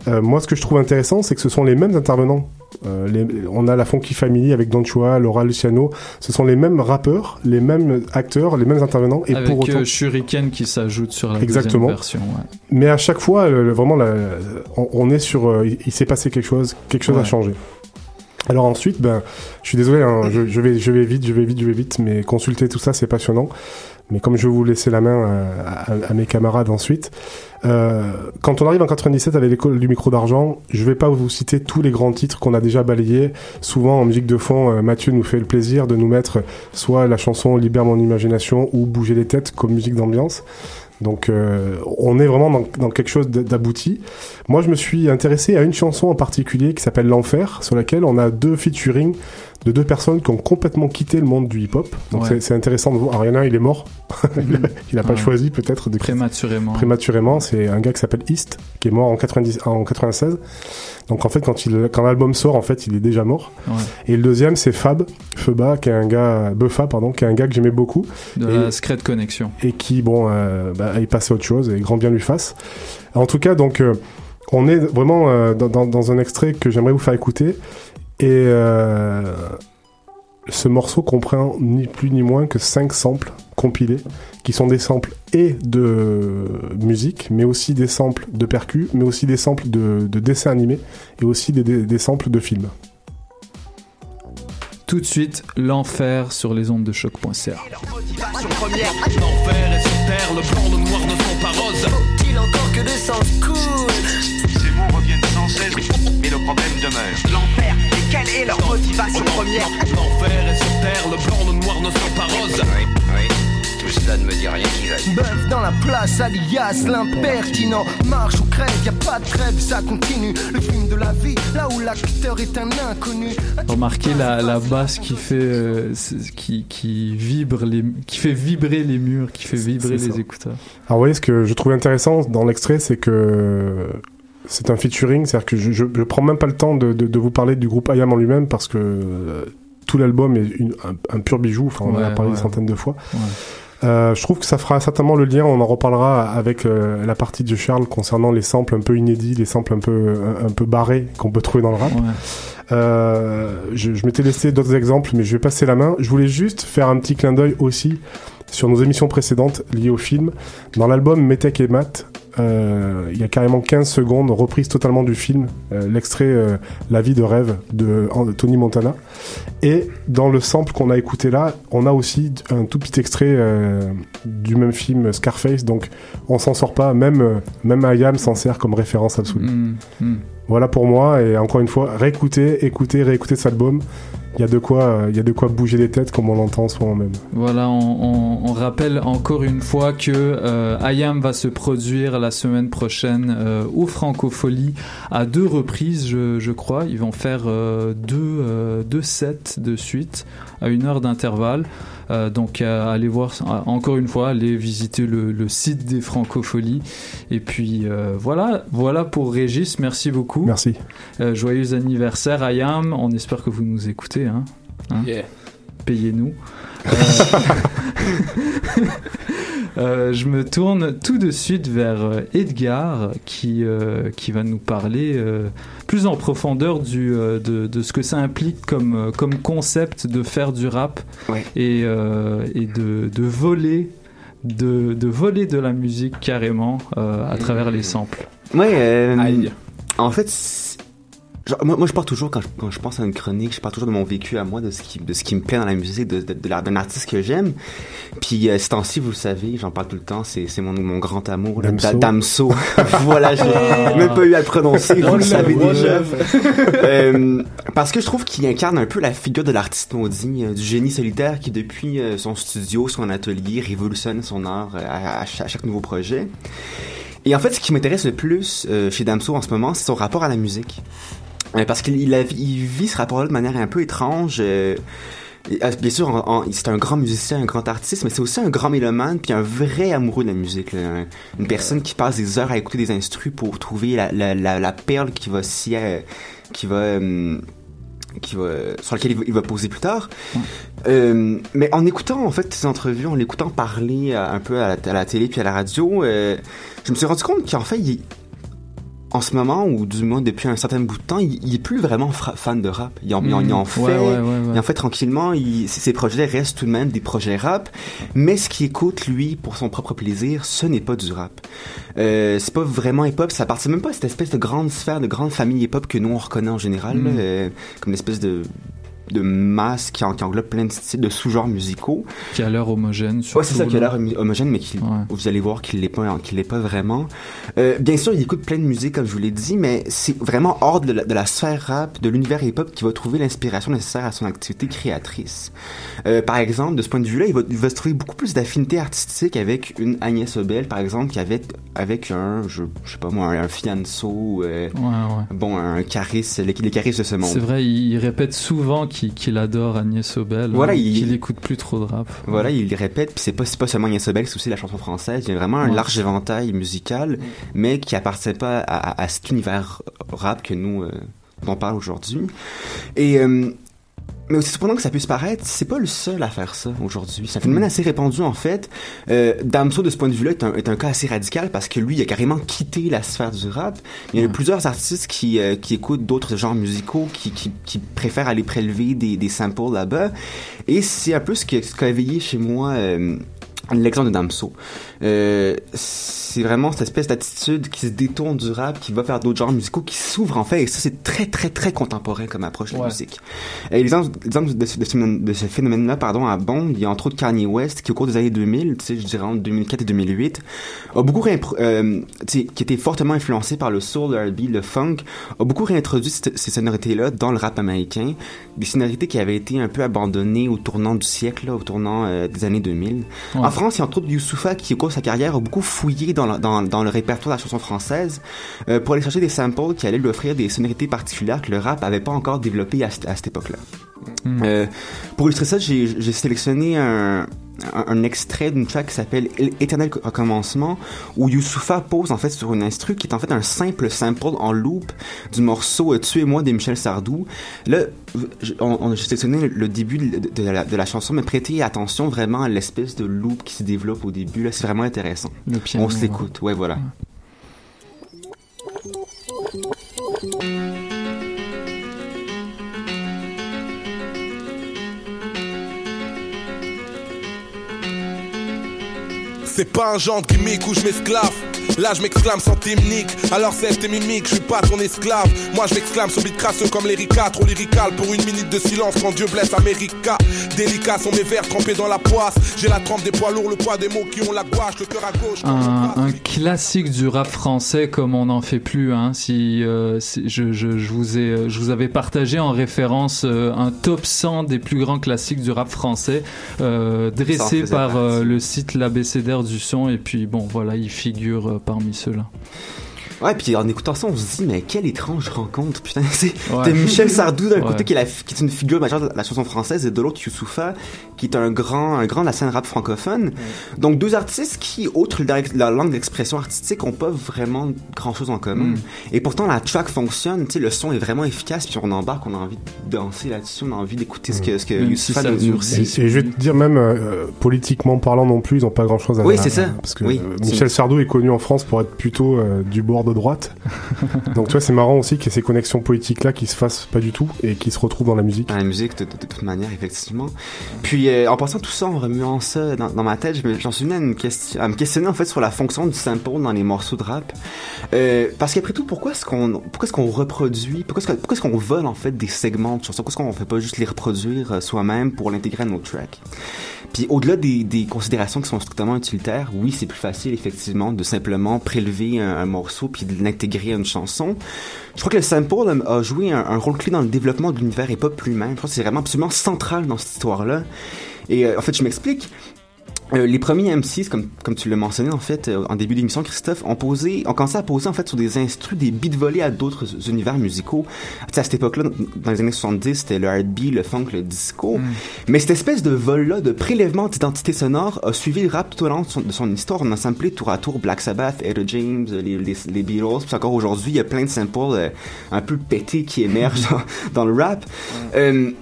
Euh, moi, ce que je trouve intéressant, c'est que ce sont les mêmes intervenants. Euh, les- on a la Funky Family avec Don Chua, Laura Luciano. Ce sont les mêmes rappeurs, les mêmes acteurs, les mêmes intervenants. Et Avec pour autant, euh, Shuriken qui s'ajoute sur la Exactement. version. ouais. mais à chaque fois, le- vraiment, la- on, on est sur. il s'est passé quelque chose, quelque chose a changé. Alors ensuite, ben, je suis désolé, hein, <laughs> je, je vais, je vais vite, je vais vite, je vais vite, mais consulter tout ça, c'est passionnant. Mais comme je vais vous laisser la main euh, à, mes camarades ensuite, euh, quand on arrive en 97 avec l'école du micro d'argent, je vais pas vous citer tous les grands titres qu'on a déjà balayés. Souvent en musique de fond, euh, Mathieu nous fait le plaisir de nous mettre soit la chanson Libère mon imagination ou Bouger les têtes comme musique d'ambiance. Donc euh, on est vraiment dans, dans quelque chose d'abouti. Moi je me suis intéressé à une chanson en particulier qui s'appelle L'Enfer, sur laquelle on a deux featuring de deux personnes qui ont complètement quitté le monde du hip-hop. Donc Ouais. c'est- intéressant de voir. Alors il y en a un, il est mort. il, <laughs> a, il a pas choisi peut-être de Prématurément. prématurément. C'est un gars qui s'appelle East, qui est mort en, 90, en 96. Donc en fait, quand, il, quand l'album sort, en fait, il est déjà mort. Ouais. Et le deuxième, c'est Fab, Feba, qui est un gars, Buffa, pardon, qui est un gars que j'aimais beaucoup. De Et- la Secret Connection. et qui, bon, euh, bah, est passé à autre chose, et grand bien lui fasse. En tout cas, donc, euh, on est vraiment euh, dans un extrait que j'aimerais vous faire écouter, et euh, ce morceau comprend ni plus ni moins que cinq samples compilés, qui sont des samples et de musique, mais aussi des samples de percus, mais aussi des samples de, de dessins animés, et aussi des, des- des samples de films. Tout de suite, l'enfer sur les ondes de choc.ca. Première. L'enfer est sur terre, le blanc, le noir ne sont pas roses. Faut-il encore que le sang coule Ces mots reviennent sans cesse, mais le problème demeure. L'enfer, première L'enfer est sur terre, le blanc, le noir ne sont pas roses. Oui, oui. Tout cela ne me dit rien qui va. Bœuf dans la place, alias l'impertinent. Marche ou crève, y a pas de trêve, ça continue. Le film de la vie, là où l'acteur est un inconnu. Remarquez la, la basse qui fait, euh, qui, qui vibre les, qui fait vibrer les murs, qui fait vibrer les ça. écouteurs. Alors, vous voyez, ce que je trouve intéressant dans l'extrait, c'est que c'est un featuring, c'est-à-dire que je, je, je prends même pas le temps de, de, de vous parler du groupe IAM en lui-même parce que euh, tout l'album est une- un, un pur bijou, enfin, on en a parlé ouais. des centaines de fois. Ouais. Euh, je trouve que ça fera certainement le lien, on en reparlera avec euh, la partie de Charles concernant les samples un peu inédits, les samples un peu, un, un peu barrés qu'on peut trouver dans le rap. Euh, je, je m'étais laissé d'autres exemples, mais je vais passer la main. Je voulais juste faire un petit clin d'œil aussi sur nos émissions précédentes liées au film. Dans l'album Metek et Matt, il y a carrément 15 secondes reprise totalement du film, euh, l'extrait euh, La vie de rêve de, Tony Montana. Et dans le sample qu'on a écouté là, on a aussi un tout petit extrait euh, du même film Scarface, donc on s'en sort pas, même, euh, même Ayam s'en sert comme référence absolue. Mm, mm. Voilà pour moi, et encore une fois, réécoutez, écoutez, réécoutez cet album. Il y a de quoi, euh, il y a de quoi bouger les têtes comme on l'entend en ce moment même. Voilà, on, rappelle encore une fois que euh, Ayam va se produire la semaine prochaine euh, au Francofolie à deux reprises, je, crois. Ils vont faire euh, deux, euh, deux sets de suite à une heure d'intervalle. Euh, donc euh, allez voir, euh, encore une fois, allez visiter le, le site des Francopholies. Et puis euh, voilà, voilà pour Régis, merci beaucoup. Merci. Euh, joyeux anniversaire Ayam, on espère que vous nous écoutez. Hein, Hein? Yeah. Payez-nous. <laughs> <laughs> Euh, je me tourne tout de suite vers euh, Edgar qui, euh, qui va nous parler euh, plus en profondeur du, euh, de, de ce que ça implique comme, comme concept de faire du rap et, euh, et de, de voler de, de voler de la musique carrément euh, à travers les samples. Ouais, euh, en fait, genre, moi, moi je pars toujours, quand je, quand je pense à une chronique, je pars toujours de mon vécu à moi, de ce qui, de ce qui me plaît dans la musique, de, de, d'un artiste que j'aime. Puis, euh, ce temps-ci, vous le savez, j'en parle tout le temps, c'est, c'est mon, mon grand amour, le Da- Damso. <laughs> voilà, j'ai Ah. même pas eu à le prononcer, vous le savez déjà. <laughs> Euh, parce que je trouve qu'il incarne un peu la figure de l'artiste maudit, euh, du génie solitaire qui, depuis euh, son studio, son atelier, révolutionne son art euh, à, à chaque, à chaque nouveau projet. Et en fait, ce qui m'intéresse le plus euh, chez Damso en ce moment, c'est son rapport à la musique. Parce qu'il il a- il vit ce rapport-là de manière un peu étrange. euh, euh, bien sûr, c'est un grand musicien, un grand artiste, mais c'est aussi un grand mélomane, puis un vrai amoureux de la musique. là. Une personne qui passe des heures à écouter des instrus pour trouver la, la, la, la perle qui va s'y, euh, qui va, euh, qui va, sur laquelle il va, il va poser plus tard. Euh, mais en écoutant en fait ces entrevues, en l'écoutant parler un peu à la, à la télé puis à la radio, euh, je me suis rendu compte qu'en fait, il, en ce moment, ou du moins depuis un certain bout de temps, il, il est plus vraiment fan de rap. Il en, en- il en fait, Ouais, ouais, ouais, ouais. il en fait tranquillement. Il, ses projets restent tout de même des projets rap, mais ce qu'il écoute lui pour son propre plaisir, ce n'est pas du rap. Euh, c'est pas vraiment hip-hop, ça appartient même pas à cette espèce de grande sphère, de grande famille hip-hop que nous on reconnaît en général, Mm. euh, comme une espèce de de masse qui, en- qui englobe plein de styles, de sous-genres musicaux. Qui a l'air homogène. Ouais, c'est ça, qui a l'air homo- homogène, mais qui, vous allez voir qu'il l'est pas, qu'il l'est pas vraiment. Euh, bien sûr, il écoute plein de musique, comme je vous l'ai dit, mais c'est vraiment hors de la, de la sphère rap, de l'univers hip-hop, qui va trouver l'inspiration nécessaire à son activité créatrice. Euh, par exemple, de ce point de vue-là, il va, il va se trouver beaucoup plus d'affinité artistique avec une Agnès Obel, par exemple, qu'avec avec un, je, je sais pas moi, un Fianso, euh, Ouais, ouais. bon, un Caris, les, les Caris de ce monde. C'est vrai, il répète souvent qu'il qu'il adore Agnès Obel, Voilà, il- qu'il écoute plus trop de rap. Voilà, il répète, puis c'est pas, seulement Agnès Obel, c'est aussi la chanson française. Il y a vraiment un Ouais. large éventail musical, mais qui appartient pas à, à- à cet univers rap que nous, euh, dont on parle aujourd'hui. Et, euh, mais aussi cependant que ça puisse paraître, c'est pas le seul à faire ça aujourd'hui. C'est un phénomène assez répandu en fait. Euh, Damso, de ce point de vue-là, est un, est un cas assez radical parce que lui, il a carrément quitté la sphère du rap. Il y a plusieurs artistes qui, euh, qui écoutent d'autres genres musicaux, qui, qui, qui préfèrent aller prélever des, des samples là-bas. Et c'est un peu ce qui ce éveillé chez moi euh, l'exemple de Damso. Euh, c'est vraiment cette espèce d'attitude qui se détourne du rap, qui va faire d'autres genres musicaux, qui s'ouvre en fait, et ça c'est très très très contemporain comme approche de la musique. Et l'exemple de, ce- de phénomène-là, pardon, à Bond, il y a entre autres Kanye West, qui au cours des années 2000, tu sais, je dirais entre 2004 et 2008, a beaucoup euh, qui était fortement influencé par le soul, le R&B, le funk, a beaucoup réintroduit cette- ces sonorités-là dans le rap américain, des sonorités qui avaient été un peu abandonnées au tournant du siècle, là, au tournant euh, des années 2000. Ouais. En France, il y a entre autres Youssoufa qui, au cours de sa carrière, a beaucoup fouillé dans le, dans, dans le répertoire de la chanson française euh, pour aller chercher des samples qui allaient lui offrir des sonorités particulières que le rap avait pas encore développées à, cette- à cette époque-là. Euh, pour illustrer ça, j'ai sélectionné un, un, un extrait d'une track qui s'appelle Éternel Recommencement, où Youssoufa pose en fait sur une instru qui est en fait un simple sample en loop du morceau euh, Tuez-moi de Michel Sardou. Là, on, on- j'ai sélectionné le début de, de la, de la chanson, mais prêtez attention vraiment à l'espèce de loop qui se développe au début. Là, c'est vraiment intéressant. Piano, on se l'écoute, ouais, voilà. C'est pas un genre de gimmick où je m'esclave. Là je m'exclame sans technique. Alors c'est tes mimiques, je suis pas ton esclave. Moi je m'exclame sur beat crasseux comme l'Erika. Trop lyrical pour une minute de silence quand Dieu blesse America. Délicats sont mes vers trempés dans la poisse. J'ai la trempe des poids lourds, le poids des mots qui ont la gouache, le cœur à gauche. un, un classique du rap français comme on n'en fait plus. Hein. Si, euh, si- je, je, je vous ai, je vous avais partagé en référence euh, un top 100 des plus grands classiques du rap français, euh, dressé par euh, le site l'abécédaire du son. Et puis bon, voilà, il figure euh, parmi ceux-là. Ouais, puis en écoutant ça, on se dit, mais quelle étrange rencontre, putain. <laughs> C'est Ouais. t'as Michel Sardou d'un Ouais. côté qui est, la, qui est une figure majeure de la chanson française et de l'autre Youssoufa qui est un grand, un grand de la scène rap francophone. Donc deux artistes qui, outre la, la langue d'expression artistique, ont pas vraiment grand chose en commun. Mm. Et pourtant la track fonctionne, tu sais, le son est vraiment efficace, puis on embarque, on a envie de danser là-dessus, on a envie d'écouter ce que, ce que Youssoufa nous, nous Et, et je vais te dire même euh, politiquement parlant non plus, ils n'ont pas grand chose à Oui, à- c'est ça. Parce que Oui, euh, Michel Sardou est connu en France pour être plutôt euh, du bord de droite. <laughs> Donc tu vois, c'est marrant aussi qu'il y ait ces connexions politiques là qui se fassent pas du tout et qui se retrouvent dans la musique. Dans la musique, de, de- de toute manière, effectivement. Puis, euh, en passant tout ça, en remuant ça dans, dans ma tête, j'en suis venu à, une question, à me questionner, en fait, sur la fonction du sample dans les morceaux de rap. Euh, parce qu'après tout, pourquoi est-ce qu'on, pourquoi est-ce qu'on reproduit, pourquoi est-ce que- pourquoi est-ce qu'on vole, en fait, des segments de chansons? Pourquoi est-ce qu'on fait pas juste les reproduire euh, soi-même pour l'intégrer à nos tracks? Puis au-delà des, des considérations qui sont strictement utilitaires, oui, c'est plus facile effectivement de simplement prélever un, morceau puis de l'intégrer à une chanson. Je crois que le sample a, joué un, rôle clé dans le développement de l'univers hip-hop lui-même. Je crois que c'est vraiment absolument central dans cette histoire-là. Et euh, en fait, je m'explique. Euh, les premiers M6, comme, comme tu l'as mentionné en fait euh, en début d'émission, Christophe, ont posé, ont commencé à poser en fait sur des instrus des beats volés à d'autres univers musicaux. Tu sais, à cette époque-là, dans les années 70, c'était le R&B, le funk, le disco. Mais cette espèce de vol-là, de prélèvement d'identité sonore, a suivi le rap tout au long de son, de son histoire. On a samplé tour à tour Black Sabbath, Etta James, les, les, les Beatles. Puis encore aujourd'hui, il y a plein de samples euh, un peu pétés qui émergent <laughs> dans, dans le rap. Euh,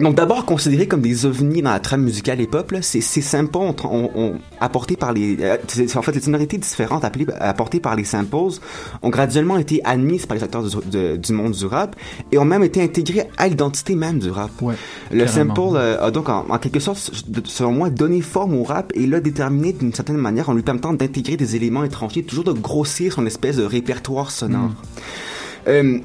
donc d'abord considérés comme des ovnis dans la trame musicale hip-hop, là, ces, ces samples ont, ont- ont apporté par les, euh, en fait les sonorités différentes appelées, apportées par les samples ont graduellement été admises par les acteurs du, de- du monde du rap et ont même été intégrées à l'identité même du rap. le carrément. sample euh, a donc en, en quelque sorte, selon moi, donné forme au rap et l'a déterminé d'une certaine manière en lui permettant d'intégrer des éléments étrangers, toujours de grossir son espèce de répertoire sonore. Euh,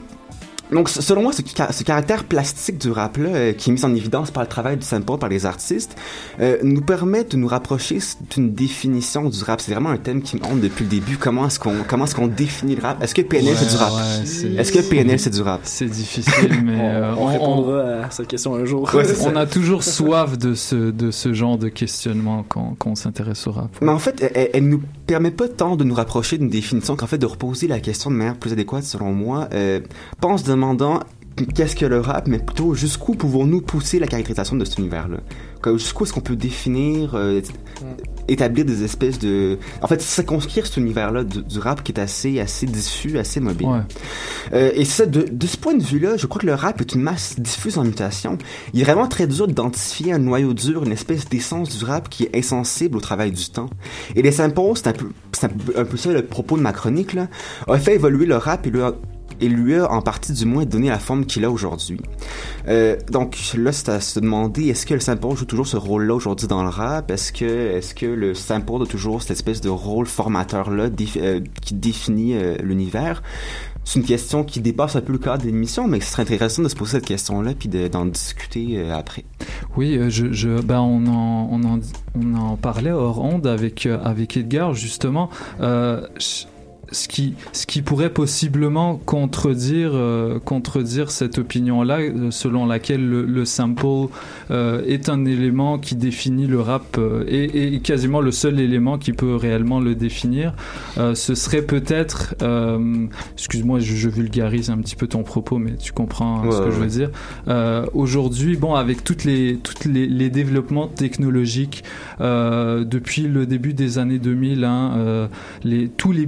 donc, selon moi, ce, ca- ce caractère plastique du rap-là, euh, qui est mis en évidence par le travail du sample, par les artistes, euh, nous permet de nous rapprocher d'une définition du rap. C'est vraiment un thème qui me hante depuis le début. Comment est-ce qu'on comment est-ce qu'on définit le rap? Est-ce que PNL c'est du rap? Ouais, Est-ce que PNL c'est du rap? C'est difficile, <laughs> mais euh, on, répondra à cette question un jour. on a toujours soif de ce, de ce genre de questionnement quand, quand on s'intéresse au rap. Mais en fait, elle, elle nous permet pas tant de nous rapprocher d'une définition qu'en fait de reposer la question de manière plus adéquate, selon moi. Euh, pas en se demandant qu'est-ce que le rap, mais plutôt jusqu'où pouvons-nous pousser la caractérisation de cet univers-là? Jusqu'où est-ce qu'on peut définir, euh, établir des espèces de... En fait, circonscrire cet univers-là du, du rap qui est assez, assez diffus, assez mobile. Ouais. Euh, et ça, de, de ce point de vue-là, je crois que le rap est une masse diffuse en mutation. Il est vraiment très dur d'identifier un noyau dur, une espèce d'essence du rap qui est insensible au travail du temps. Et les samples, c'est un peu, un un peu ça le propos de ma chronique, là, a fait évoluer le rap et lui a, et lui a en partie du moins donné la forme qu'il a aujourd'hui. Euh, donc là, c'est à se demander, est-ce que le sample joue toujours ce rôle-là aujourd'hui dans le rap? Est-ce que, est-ce que le sample a toujours cette espèce de rôle formateur-là euh, qui définit euh, l'univers? C'est une question qui dépasse un peu le cadre de l'émission, mais ce serait intéressant de se poser cette question-là puis de- d'en discuter après. Oui, je, je, ben on en, on en, on en parlait hors onde avec avec Edgar justement. Ce qui, ce qui pourrait possiblement contredire, euh, contredire cette opinion-là, euh, selon laquelle le, le sample euh, est un élément qui définit le rap et, et quasiment le seul élément qui peut réellement le définir. Ce serait peut-être, excuse-moi, je, je vulgarise un petit peu ton propos, mais tu comprends hein, ce Ouais, que je veux dire. Aujourd'hui, bon, avec toutes les, toutes les, les développements technologiques depuis le début des années 2000, hein, les, tous les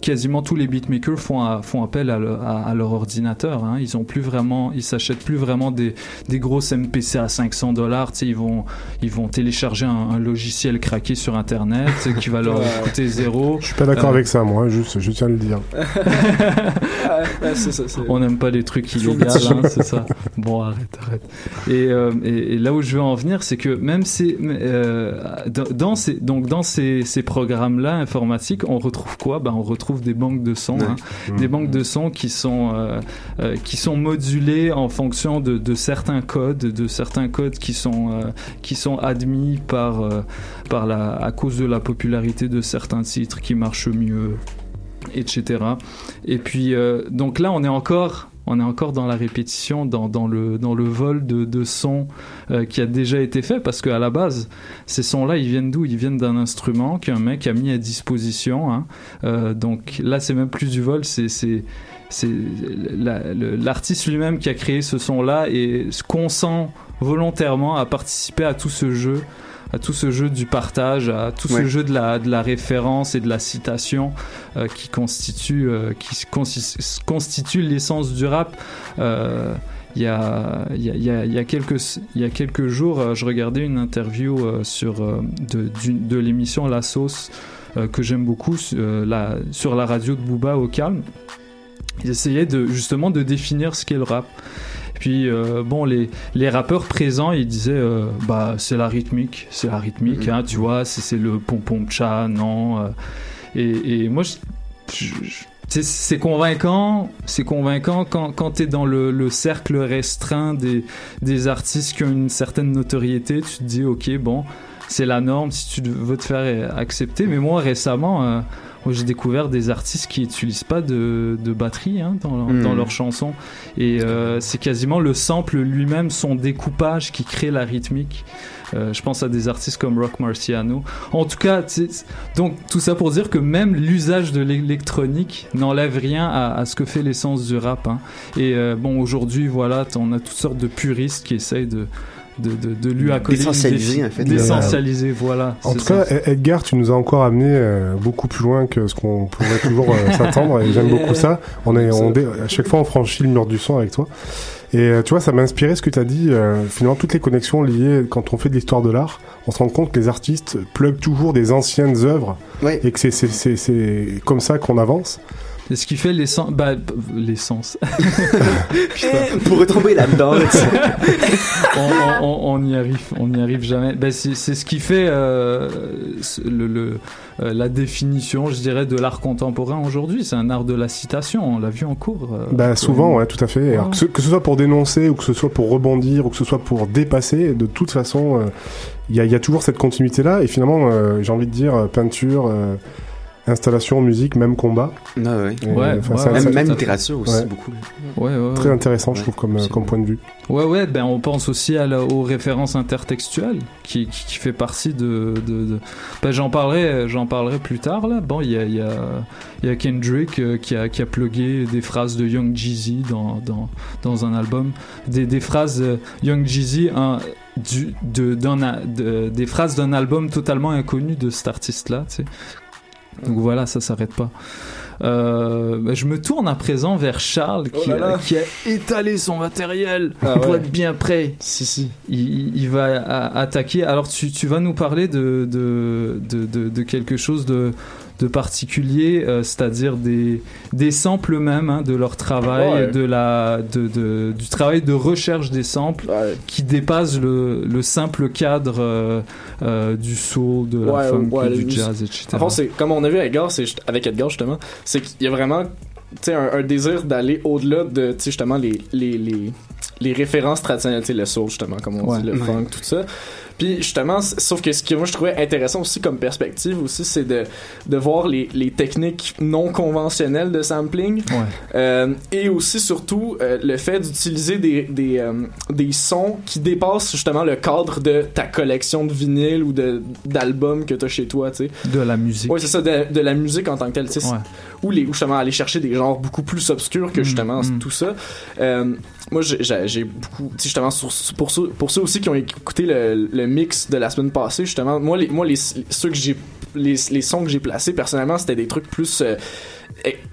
quasiment tous les beatmakers font, à- font appel à, le- à- à leur ordinateur. Hein. Ils ont plus vraiment, ils s'achètent plus vraiment des, des grosses MPC à 500 dollars. Ils vont, ils vont télécharger un, un logiciel craqué sur Internet qui va leur coûter zéro. Je suis pas d'accord Euh, avec ça, moi, juste, je tiens à le dire. <laughs> Ouais, ça, On n'aime pas les trucs illégaux, hein, c'est ça. Bon, arrête, arrête. Et, euh, et, et là où je veux en venir, c'est que même euh, dans, dans ces, donc dans ces, ces programmes-là informatiques, on retrouve quoi? Ben, on retrouve des banques de sons, hein. Des banques de qui sont euh, euh, qui sont modulées en fonction de, de certains codes, de certains codes qui sont euh, qui sont admis par par la à cause de la popularité de certains titres qui marchent mieux etc. Et puis, donc là, on est encore, on est encore dans la répétition, dans, le, vol de, sons euh, qui a déjà été fait, parce qu'à la base, ces sons-là, ils viennent d'où? Ils viennent d'un instrument qu'un mec a mis à disposition. hein. Euh, donc là, c'est même plus du vol, c'est l'artiste lui-même qui a créé ce son-là et se consent volontairement à participer à tout ce jeu à tout ce jeu du partage, à tout ce jeu de la, de la référence et de la citation euh, qui constitue, euh, qui constitue l'essence du rap. Euh, il y a, il y, a, il y, a, quelques, il y a quelques jours, euh, je regardais une interview sur, de, de l'émission La Sauce que j'aime beaucoup la, sur la radio de Booba au calme. Il essayait de, justement de définir ce qu'est le rap. Puis euh, bon, les, les rappeurs présents, ils disaient euh, bah c'est la rythmique, c'est la rythmique, hein, tu vois, c'est c'est le pom pom cha, non. euh, et, et moi, c'est- convaincant, c'est convaincant quand, quand tu es dans le, le cercle restreint des, des artistes qui ont une certaine notoriété, tu te dis ok bon, c'est la norme si tu veux te faire accepter. Mais moi récemment, moi, j'ai découvert des artistes qui n'utilisent pas de, de batterie hein, dans, leur- dans leurs chansons. Et euh, c'est quasiment le sample lui-même, son découpage qui crée la rythmique. Euh, je pense à des artistes comme Rock Marciano. En tout cas, donc tout ça pour dire que même l'usage de l'électronique n'enlève rien à, à ce que fait l'essence du rap. hein. Et euh, bon, aujourd'hui, voilà, on a toutes sortes de puristes qui essayent de, de, de, de lui accoler une D'essentialiser, en fait. D'essentialiser, voilà. En tout ça. cas, E- Edgar, tu nous as encore amené euh, beaucoup plus loin que ce qu'on pourrait toujours euh, s'attendre et j'aime beaucoup ça. On est, on dé- à chaque fois, on franchit le mur du son avec toi. Et euh, tu vois, ça m'a inspiré ce que tu as dit. euh, finalement, toutes les connexions liées quand on fait de l'histoire de l'art, on se rend compte que les artistes pluguent toujours des anciennes œuvres Ouais. et que c'est- c'est c'est- c'est comme ça qu'on avance. Et ce qui fait l'essence. Bah, l'essence. <laughs> Pour retomber là-dedans, <laughs> on, on- on y arrive, on n'y arrive jamais. Ben, c'est c'est ce qui fait euh, le, le- euh, la définition, je dirais, de l'art contemporain aujourd'hui. C'est un art de la citation. On l'a vu en cours. euh, Bah souvent, ouais, tout à fait. Alors, que, ce, que ce soit pour dénoncer ou que ce soit pour rebondir ou que ce soit pour dépasser, de toute façon, euh, il y, a, il y a toujours cette continuité-là. Et finalement, euh, j'ai envie de dire, euh, peinture, euh, installation, musique, même combat. Ah ouais. Et, Ouais, enfin, ouais, c'est un- ouais, c'est- Même, littérature aussi, Ouais. beaucoup. Ouais, ouais, Très ouais. intéressant, je trouve, comme, comme point de vue. Ouais, ouais, ben on pense aussi à la- aux références intertextuelles qui, qui, qui fait partie de. de, de- Ben, j'en parlerai, j'en parlerai plus tard là. Bon, il y a, il y, a, y a Kendrick euh, qui a, qui a plugué des phrases de Young Jeezy dans, dans, dans un album. Des, des phrases euh, Young Jeezy, un, du, de, d'un a- de- des phrases d'un album totalement inconnu de cet artiste-là, tu sais. Donc voilà, ça s'arrête pas. Euh, ben, je me tourne à présent vers Charles qui, Oh là là. a, qui a étalé son matériel Ah pour ouais. être bien prêt. Si, si. Il, il- il va a- attaquer. Alors tu, tu vas nous parler de, de, de, de- de quelque chose de, de particulier, euh, c'est-à-dire des, des samples même, hein, de leur travail, Ouais. de la, de, de- du travail de recherche des samples Ouais. qui dépasse le, le simple cadre euh, euh, du soul, de la Ouais, funk, ouais, du jazz, etc. En fond, c'est comme on a vu avec Edgar, avec Edgar justement, c'est qu'il y a vraiment tu sais, un, un désir d'aller au-delà de tu sais, justement les, les, les, les références traditionnelles, le soul justement, comme on Ouais. dit, le Ouais. funk, tout ça. Puis justement, sauf que ce que moi je trouvais intéressant aussi comme perspective aussi, c'est de, de voir les, les techniques non conventionnelles de sampling. Euh, et aussi surtout euh, le fait d'utiliser des, des, euh, des sons qui dépassent justement le cadre de ta collection de vinyles ou de d'albums que tu as chez toi, tu sais. De la musique. Oui, c'est ça, de, de la musique en tant que telle, tu sais. Ouais. Ou, les, ou justement aller chercher des genres beaucoup plus obscurs que justement mm. tout ça. Moi, j'ai- beaucoup, justement, sur- pour, ceux, pour ceux aussi qui ont écouté le, le mix de la semaine passée, justement, moi, les, moi les, ceux que j'ai, les, les sons que j'ai placés, personnellement, c'était des trucs plus euh,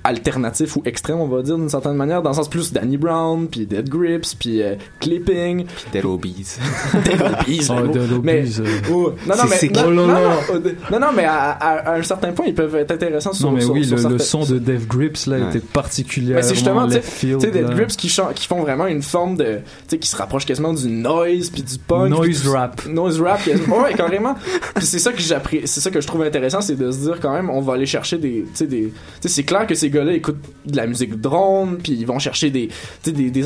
alternatifs ou extrêmes, on va dire, d'une certaine manière, dans le sens plus Danny Brown, puis Dead Grips, puis euh, Clipping. Puis Dead Obies. <laughs> Dead Obies, Oh, le mot. Dead Obies, Mais, euh. oh, non, non, mais, c'est- non, oh là non, là. non, non, non, mais à, à- à un certain point, ils peuvent être intéressants sur Non mais sur- oui, sur le, le certains- son de Dave Grips là Ouais. était particulièrement mais c'est justement, tu sais, Dead. Grips qui, font vraiment une forme de, tu sais, qui se rapproche quasiment du noise puis du punk. Noise rap. Noise rap, quasiment. ouais, carrément. Puis c'est ça que j'appré- c'est ça que je trouve intéressant, c'est de se dire quand même, on va aller chercher des, tu sais, des, tu sais, c'est clair que ces gars-là écoutent de la musique drone, puis ils vont chercher des,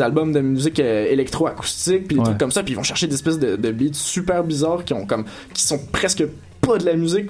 albums de musique euh, électro-acoustique, puis des Ouais. trucs comme ça, puis ils vont chercher des espèces de, de beats super bizarres qui ont comme, qui sont presque pas de la musique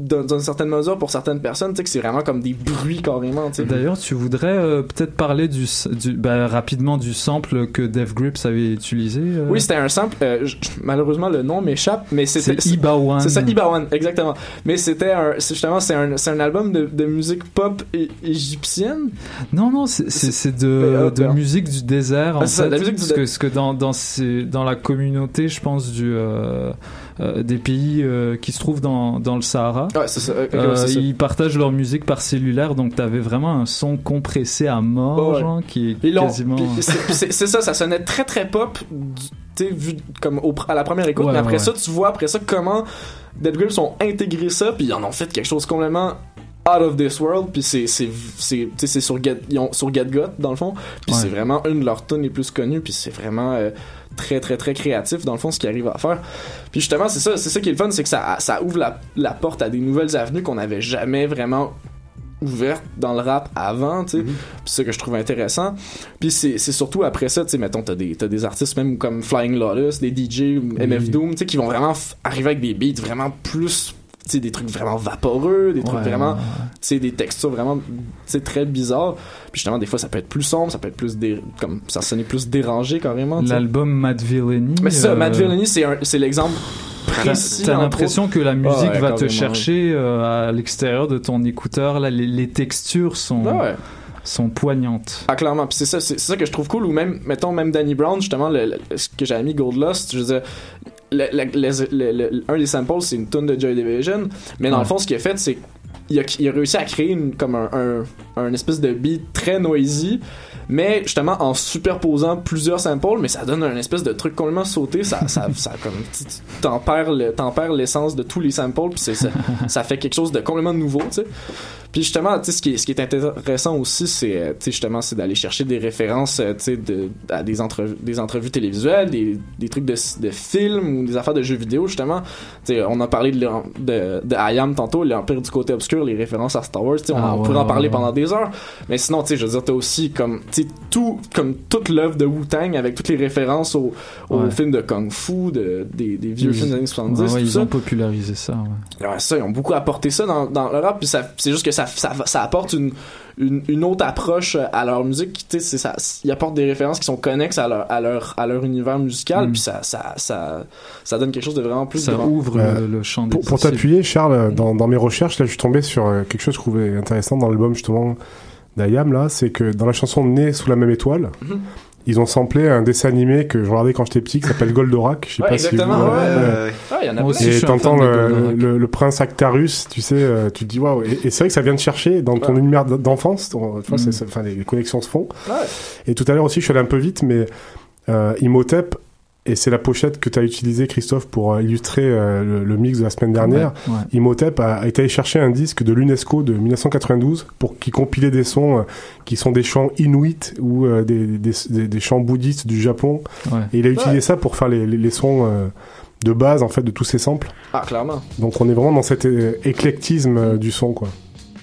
dans, dans une certaine mesure pour certaines personnes, tu sais, que c'est vraiment comme des bruits carrément. D'ailleurs, tu voudrais euh, peut-être parler du, du bah, rapidement du sample que Dave Grips avait utilisé. euh? Oui, c'était un sample. euh, malheureusement, le nom m'échappe, mais c'était. C'est Ibawan. C'est ça, Ibawan, exactement. Mais c'était Justement, c'est un, un album de, de musique pop égyptienne. Non, non, c'est- de, de euh, musique du désert. En Ah, ça, la musique du parce que, parce que dans, dans, ces- dans la communauté, je pense, du, euh, des pays euh, qui se trouvent dans, dans le Sahara, Ouais, ça. euh, ouais, ça. ils partagent leur musique par cellulaire, donc t'avais vraiment un son compressé à mort, Ouais. genre, qui est quasiment... c'est- ça, ça sonnait très très pop, tu sais, vu comme au- à la première écoute. Mais après ça, tu vois après ça comment Dead Grips ont intégré ça, puis ils en ont fait quelque chose complètement out of this world. Puis c'est c'est c'est sur Get ils ont- sur Get Got dans le fond. Puis Ouais. c'est vraiment une de leurs tunes les plus connues. Puis c'est vraiment euh, très très très créatif dans le fond ce qu'ils arrivent à faire. Puis justement c'est ça c'est ça qui est le fun, c'est que ça ça ouvre la, la porte à des nouvelles avenues qu'on n'avait jamais vraiment ouverte dans le rap avant, tu sais. Puis c'est ça que je trouve intéressant. Puis c'est surtout après ça, tu sais, mettons, t'as des, t'as des artistes même comme Flying Lotus, des DJ, MF Doom, tu sais, qui vont vraiment arriver avec des beats vraiment plus, sais, des trucs vraiment vaporeux, des trucs Ouais, vraiment, tu sais, des textures vraiment, tu sais, très bizarres. Puis justement, des fois, ça peut être plus sombre, ça peut être plus, dé- comme, ça sonnait plus dérangé carrément. L'album Mad Villainy. Mais c'est ça, euh, Matt Villainy, c'est un- c'est l'exemple T'as précis. t'as entre l'impression que la musique Ouais, va te chercher euh, à l'extérieur de ton écouteur. Là, les, les textures sont, Ah ouais. Sont poignantes. Ah, clairement. Puis c'est ça, c'est ça que je trouve cool. Ou même, mettons, même Danny Brown, justement, le, le- ce que j'avais mis Gold Lost, je veux dire, le- un des samples, c'est une tune de Joy Division. Mais dans le fond, ce qu'il a fait, c'est il a, il a réussi à créer une, comme un, un, un espèce de beat très noisy, mais justement en superposant plusieurs samples, mais ça donne un espèce de truc complètement sauté. Ça, <laughs> ça, ça comme, t'en perds le- l'essence de tous les samples, puis c'est- ça, <laughs> ça fait quelque chose de complètement nouveau, tu sais. Puis justement, tu sais, ce qui est, ce qui est intéressant aussi, c'est, euh, tu sais, justement, c'est d'aller chercher des références, euh, tu sais, de, à des entrevues, des entrevues télévisuelles, des, des trucs de, de films ou des affaires de jeux vidéo, justement. Tu sais, on a parlé de, de, de I Am tantôt, l'Empire du côté obscur, les références à Star Wars, tu sais, on, Ah, on ouais, pourrait en parler ouais. pendant des heures. Mais sinon, tu sais, je veux dire, t'as aussi comme, tu tout, comme toute l'œuvre de Wu-Tang avec toutes les références aux, aux Ouais. films de Kung Fu, de, des, des vieux Ils- films des années 70, Ouais, ouais, tout ils ça. ont popularisé ça. ouais. Ouais, ça, ils ont beaucoup apporté ça dans, dans le rap, puis ça, c'est juste que ça, ça, ça apporte une, une, une autre approche à leur musique, tu sais, ça, ils apportent des références qui sont connexes à leur, à leur, à leur univers musical, Mm. puis ça, ça, ça, ça donne quelque chose de vraiment plus Ça grand. ouvre Euh, le, le champ des Pour, pour t'appuyer, Charles, dans, dans mes recherches, là, je suis tombé sur euh, quelque chose que je trouvais intéressant dans l'album justement d'Ayam, là, c'est que dans la chanson Né sous la même étoile, Mhm. ils ont samplé un dessin animé que je regardais quand j'étais petit qui s'appelle Goldorak. Je sais Ouais, pas si vous... exactement, ouais, Ouais. ouais. Ah, il y en a Moi plein. aussi, je Et t'entends le, le, le prince Actarus, tu sais, euh, tu te dis waouh. Et, et c'est vrai que ça vient de chercher dans ton Ouais. univers d'enfance. Mm. c'est- enfin, les, les connexions se font. Ouais. Et tout à l'heure aussi, je suis allé un peu vite, mais euh, Imhotep, et c'est la pochette que tu as utilisée, Christophe, pour euh, illustrer euh, le, le mix de la semaine dernière. Ouais, ouais. Imhotep a, a été allé chercher un disque de l'UNESCO de 1992 pour qui compilait des sons euh, qui sont des chants inuits ou euh, des, des, des- des chants bouddhistes du Japon. Ouais. Et il a utilisé Ouais. ça pour faire les, les, les sons euh, de base en fait de tous ces samples. Ah, clairement. Donc on est vraiment dans cet euh, éclectisme euh, du son quoi.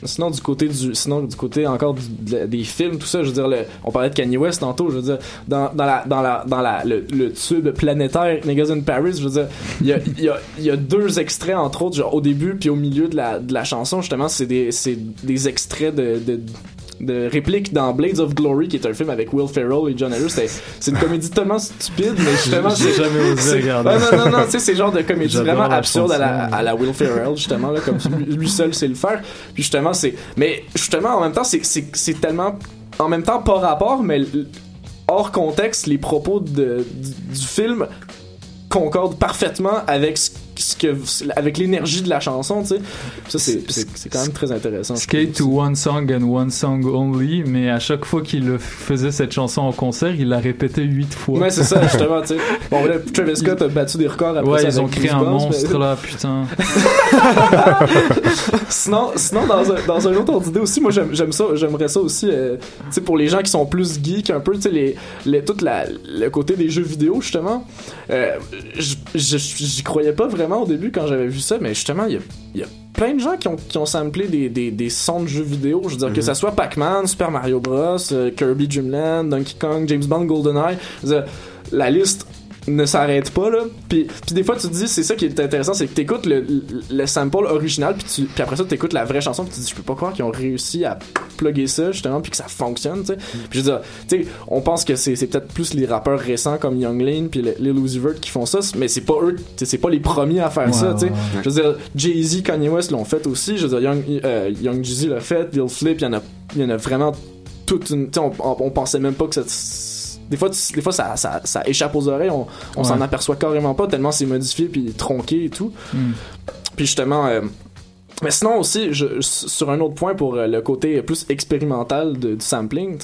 Sinon du côté du sinon du côté encore du- de- des films tout ça je veux dire le- on parlait de Kanye West tantôt je veux dire dans, dans la dans la dans la le, le tube planétaire Niggas in Paris je veux dire il y a, y, a, y a deux extraits entre autres genre au début puis au milieu de la de la chanson justement c'est des c'est des extraits de, de de répliques dans Blades of Glory qui est un film avec Will Ferrell et John Harris c'est une comédie tellement stupide mais <laughs> justement J'ai jamais osé regarder. non non non, non tu sais c'est genre de comédie vraiment absurde à la, à la Will Ferrell justement là comme lui, seul sait le faire puis justement c'est mais justement en même temps c'est tellement en même temps pas rapport mais hors contexte les propos de, du, du film concordent parfaitement avec ce, ce que avec l'énergie de la chanson tu sais ça c'est quand même très intéressant Skate to one song and one song only, mais à chaque fois qu'il faisait cette chanson en concert, il l'a répété huit fois. Ouais, c'est ça, justement, tu sais. <laughs> Bon, là, Travis Scott a battu des records après Ouais, ça ils ont créé un mais- monstre là, putain. <laughs> sinon, sinon dans, un, dans un autre ordre d'idée aussi, moi j'aime j'aime ça, j'aimerais ça aussi, euh, tu sais, pour les gens qui sont plus geeks un peu, tu sais, les, les, tout la, le côté des jeux vidéo, justement. Euh, J'y croyais pas vraiment au début quand j'avais vu ça, mais justement, il y a, il y a plein de gens qui ont, qui ont samplé des, des, des sons de jeux vidéo. Je veux dire, que Mhm. ça soit Pac-Man, Super Mario Bros, euh, Kirby Dream Land, Donkey Kong, James Bond, GoldenEye. Je veux dire, la liste ne s'arrête pas là. Puis, puis des fois tu te dis c'est ça qui est intéressant c'est que t'écoutes le, le, le sample original puis, tu, puis après ça t'écoutes la vraie chanson puis tu te dis je peux pas croire qu'ils ont réussi à plugger ça justement puis que ça fonctionne tu sais. Puis je veux dire tu sais on pense que c'est, c'est peut-être plus les rappeurs récents comme Young Lane puis Lil Uzi Vert qui font ça mais c'est pas eux tu sais, c'est pas les premiers à faire ça tu sais. je veux dire Jay-Z Kanye West l'ont fait aussi je veux dire Young, euh, Young Jeezy l'a fait Lil Flip il y en a il y en a vraiment toute une tu sais on, on, on pensait même pas que ça des fois, tu- des fois ça, ça, ça échappe aux oreilles, on, on Ouais. s'en aperçoit carrément pas tellement c'est modifié puis tronqué et tout. Hmm. Puis justement, euh, mais sinon aussi, je, sur un autre point pour euh, le côté plus expérimental de- du sampling,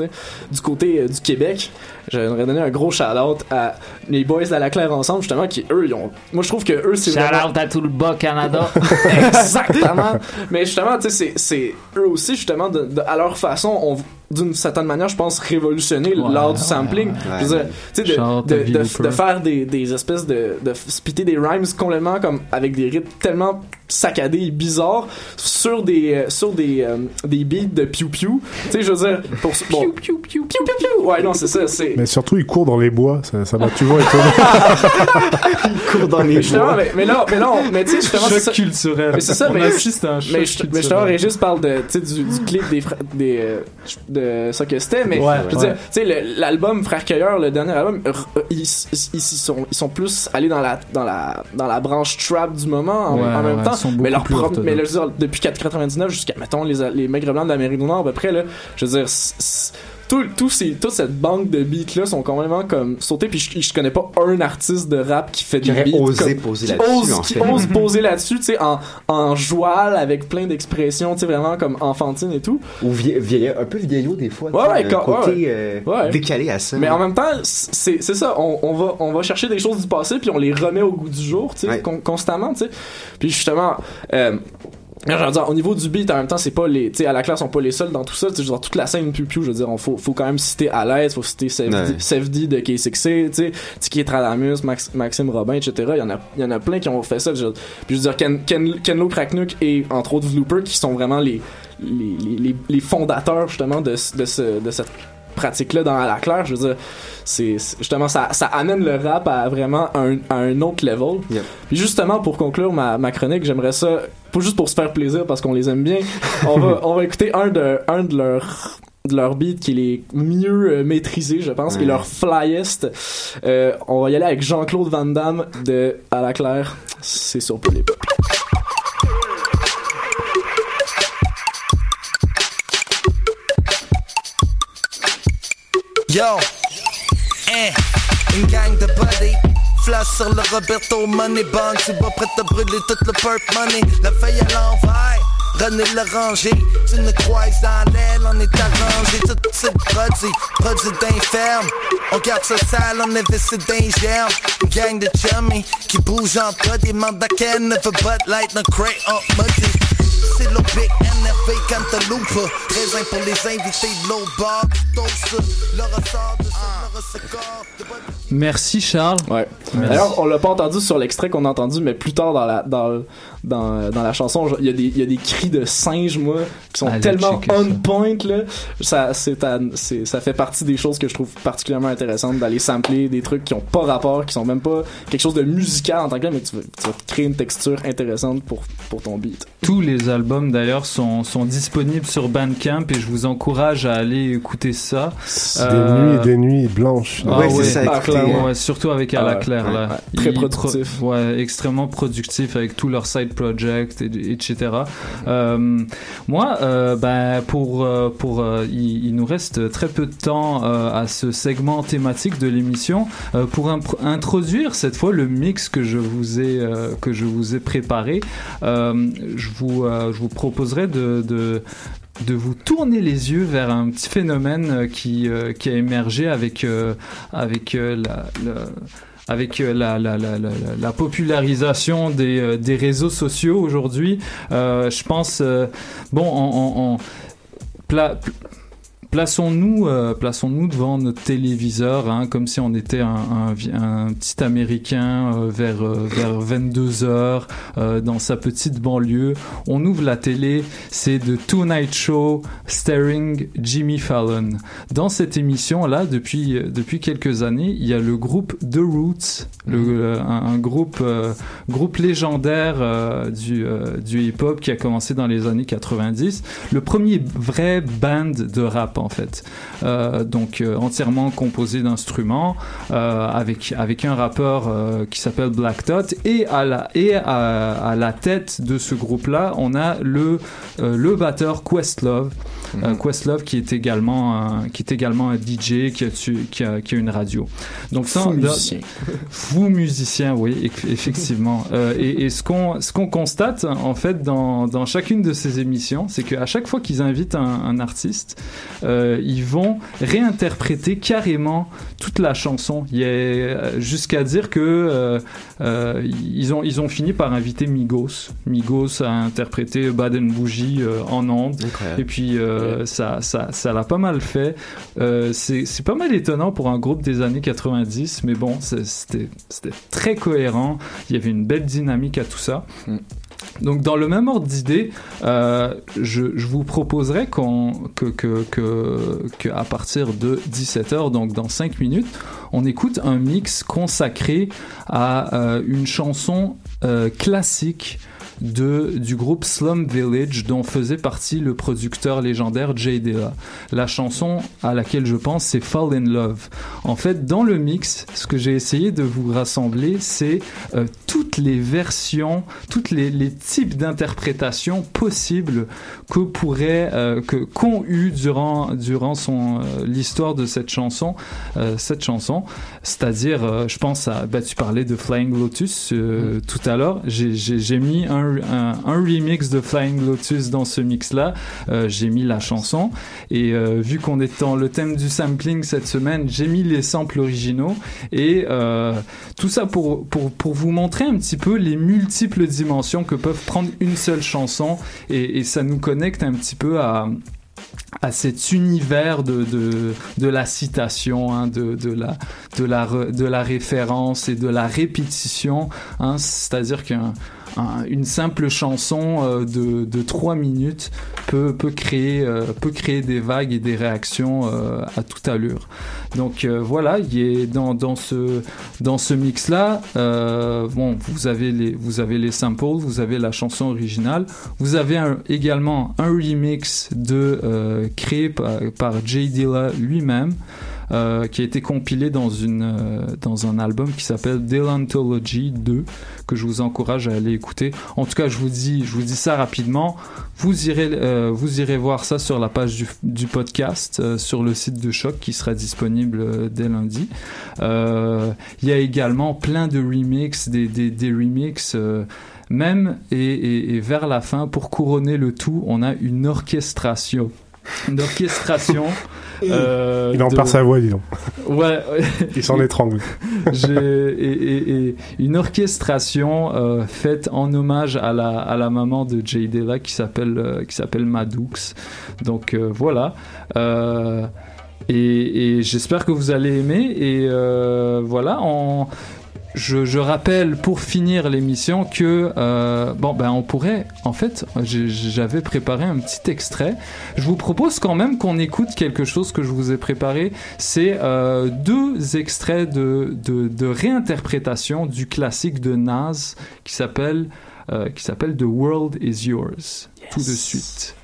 du côté euh, du Québec, j'aimerais donner un gros shout-out à les boys de la Claire ensemble, justement, qui eux, ils ont. Moi, je trouve que eux, c'est Shout vraiment- out à tout le bas Canada. <laughs> Exactement. Mais justement, tu sais, c'est- eux aussi, justement, de, de- à leur façon, ont d'une certaine manière, je pense, révolutionné Ouais, l'art du sampling. ouais. Je veux dire, de, de, de, faire des, des espèces de, de spitter des rhymes complètement comme avec des rythmes tellement saccadés et bizarres sur des, euh, sur des, euh, des beats de piou piou. Tu sais, je veux dire, pour. Bon, piou piou piou piou piou. Ouais, non, c'est ça, c'est. Mais surtout, il court dans les bois. Ça, ça m'a toujours étonné. <laughs> il court dans Mais justement, mais, mais là, mais là, on- mais tu sais, justement, c'est Choc ça- culturel. Mais c'est ça, On mais, assiste à un choc mais, je- mais culturel. justement, Régis parle de, tu sais, du, du clip des, fra- des, euh, de ça que c'était, mais Ouais, je veux ouais. dire, tu sais, l'album Frère Cueilleur, le dernier album, euh, ils, ils, ils sont, ils sont plus allés dans la, dans la, dans la branche trap du moment en, Ouais, en même ouais, temps. Mais leur plus orthodoxes. mais là, je veux dire, depuis 499 jusqu'à, mettons, les, les Maigres Blancs d'Amérique du Nord, à peu près, là, je veux dire, tout, tout ces, toute cette banque de beats là sont complètement comme sautés puis je, je connais pas un artiste de rap qui fait beats osé comme- poser là-dessus, ose, en qui ose poser là-dessus tu sais en, en joual avec plein d'expressions tu sais vraiment comme enfantine et tout Ou vie- un peu vieillot des fois. tu Ouais, ouais, un quand- côté ouais. euh, Ouais. décalé à ça. mais en même temps c'est c'est ça on, on va on va chercher des choses du passé puis on les remet au goût du jour tu sais con- constamment tu sais puis justement euh, je veux dire, au niveau du beat, en même temps, c'est pas les, tu sais, à la classe, sont pas les seuls dans tout ça. Tu dire, toute la scène Piu Piu, je veux dire, on faut, faut quand même citer à l'aise, faut citer. Sefdi de K6C, tu sais, Tiki Tradamus, Max, Maxime Robin, etc. Il y en a, il y en a plein qui ont fait ça. Je, puis je veux dire, Ken, Ken, Kenlo Kraknuk et entre autres Vlooper qui sont vraiment les, les, les, les, les fondateurs justement de, ce- de, ce, de cette pratique là dans à la claire je veux dire c'est justement ça, ça amène le rap à vraiment un, à un autre level. Puis justement pour conclure ma, ma chronique j'aimerais ça pas juste pour se faire plaisir parce qu'on les aime bien <laughs> on va on va écouter un de un de leurs de leur beat qui est les mieux euh, maîtrisés je pense et Ouais. leur flyest. Euh, on va y aller avec Jean-Claude Van Damme de à la claire c'est sur Peu Yo, eh, une gang de buddy. Flash sur le Roberto Money Bank, c'est pas prêt à brûler tout le perp money. La feuille à l'envers, René l'oranger. Tu ne croises dans l'aile, on est arrangé. Tout c'est produit, produit d'inferme. On garde ça sale, on les germes. Une gang de chummy qui bouge en pas des qu'elle ne veut but light, no crate muddy. C'est le big NRV Cantaloupe. Raisin pour les invités de l'autre bar. Dose, le ressort de ce, le ressort de bonne Merci Charles. Ouais. Merci. D'ailleurs, on l'a pas entendu sur l'extrait qu'on a entendu, mais plus tard dans la dans dans, dans la chanson, il y a des il y a des cris de singes moi qui sont Allez tellement on ça. point là. Ça c'est à- c'est ça fait partie des choses que je trouve particulièrement intéressantes d'aller sampler des trucs qui ont pas rapport, qui sont même pas quelque chose de musical en tant que tel, mais tu vas, tu vas te créer une texture intéressante pour pour ton beat. Tous les albums d'ailleurs sont, sont disponibles sur Bandcamp et je vous encourage à aller écouter ça. Des nuits et des nuits blanches. Ah Ouais, c'est ouais, ça, ah, euh, ouais, surtout avec À la ouais, Claire là. ouais. Très productif. pro- ouais, extrêmement productif avec tous leurs side projects, et, etc. Euh, moi, euh, ben, pour, euh, pour, il, nous reste très peu de temps à ce segment thématique de l'émission pour introduire cette fois le mix que je vous ai que je vous ai préparé. Je vous je vous proposerai de, de vous tourner les yeux vers un petit phénomène qui, qui a émergé avec, euh, avec la- avec euh, la, la, la, la, la popularisation des, euh, des réseaux sociaux aujourd'hui. Euh, je pense, bon, en, en- en- pla- pl- Plaçons-nous, euh, plaçons-nous devant notre téléviseur, hein, comme si on était un, un vi- un petit Américain euh, vers euh, vers 22 heures dans sa petite banlieue. On ouvre la télé, c'est The Tonight Show starring Jimmy Fallon. Dans cette émission là, depuis depuis quelques années, il y a le groupe The Roots, le, euh, un, un groupe groupe légendaire du du hip-hop qui a commencé dans les années 90. Le premier vrai band de rap en fait. Euh, donc euh, entièrement composé d'instruments euh, avec avec un rappeur qui s'appelle Black Dot. Et à la et à, à la tête de ce groupe là on a le le batteur Questlove. Euh, Questlove qui est également un, qui est également un DJ qui a, tu- qui a, qui a une radio. Donc ça Fou musicien. fou musicien oui eff- effectivement. <laughs> Euh, et, et ce qu'on ce qu'on constate en fait dans, dans chacune de ces émissions c'est qu'à chaque fois qu'ils invitent un, un artiste euh, ils vont réinterpréter carrément toute la chanson. Euh, jusqu'à dire que euh, euh, ils ont ils ont fini par inviter Migos. Migos a interprété Bad and Bougie en ondes Incroyable. et puis ça ça ça l'a pas mal fait. C'est pas mal étonnant pour un groupe des années 90 mais bon c'était c'était très cohérent. Il y avait une belle dynamique à tout ça donc dans le même ordre d'idée, euh, je, vous proposerais qu'on que, que, que, que à partir de 17h, donc dans 5 minutes, on écoute un mix consacré à euh, une chanson euh, classique de, du groupe Slum Village dont faisait partie le producteur légendaire Jay Dilla. La chanson à laquelle je pense c'est Fall in Love. En fait, dans le mix, ce que j'ai essayé de vous rassembler, c'est euh, toutes les versions, toutes les, les types d'interprétations possibles que pourrait, euh, que qu'ont eu durant durant son euh, l'histoire de cette chanson, euh, cette chanson. C'est-à-dire, euh, je pense à, bah, tu parlais de Flying Lotus euh, tout à l'heure. J'ai j'ai j'ai mis un, un un remix de Flying Lotus dans ce mix-là. Euh, j'ai mis la chanson et euh, vu qu'on est dans le thème du sampling cette semaine, j'ai mis les samples originaux et euh, tout ça pour, pour, pour vous montrer un petit peu les multiples dimensions que peuvent prendre une seule chanson et, et ça nous connecte un petit peu à à cet univers de, de, de la citation, hein, de, de, la, de, la, de la référence et de la répétition. Hein, C'est-à-dire qu'un un- une simple chanson euh, de, de 3 minutes peut, créer, euh, peut créer des vagues et des réactions euh, à toute allure. Donc voilà, il est dans, dans ce, dans ce mix-là, bon, vous avez, les, vous avez les samples, vous avez la chanson originale, vous avez également un remix de, créé par, par Jay Dilla lui-même. Euh, qui a été compilé dans, une, euh, dans un album qui s'appelle Dillantology 2 que je vous encourage à aller écouter. En tout cas, je vous dis, je vous dis ça rapidement. Vous irez, euh, vous irez voir ça sur la page du, podcast, sur le site de Choc qui sera disponible dès lundi. Il y a également plein de remix, des, des, des remix. euh, même et- et vers la fin, pour couronner le tout, on a une orchestration une orchestration. <laughs> euh, Il en de- perd sa voix, dis donc. Ouais. <laughs> Il s'en étrangle. <laughs> J'ai- et, et- et une orchestration euh, faite en hommage à la, à la maman de Jay qui s'appelle euh, qui s'appelle Maddoux. Donc euh, voilà. Et, et j'espère que vous allez aimer. Et voilà. Je, je rappelle pour finir l'émission que euh, bon ben on pourrait en fait j'avais préparé un petit extrait. Je vous propose quand même qu'on écoute quelque chose que je vous ai préparé. C'est euh, deux extraits de, de, de réinterprétation du classique de Nas qui s'appelle euh, qui s'appelle The World Is Yours. Tout de suite.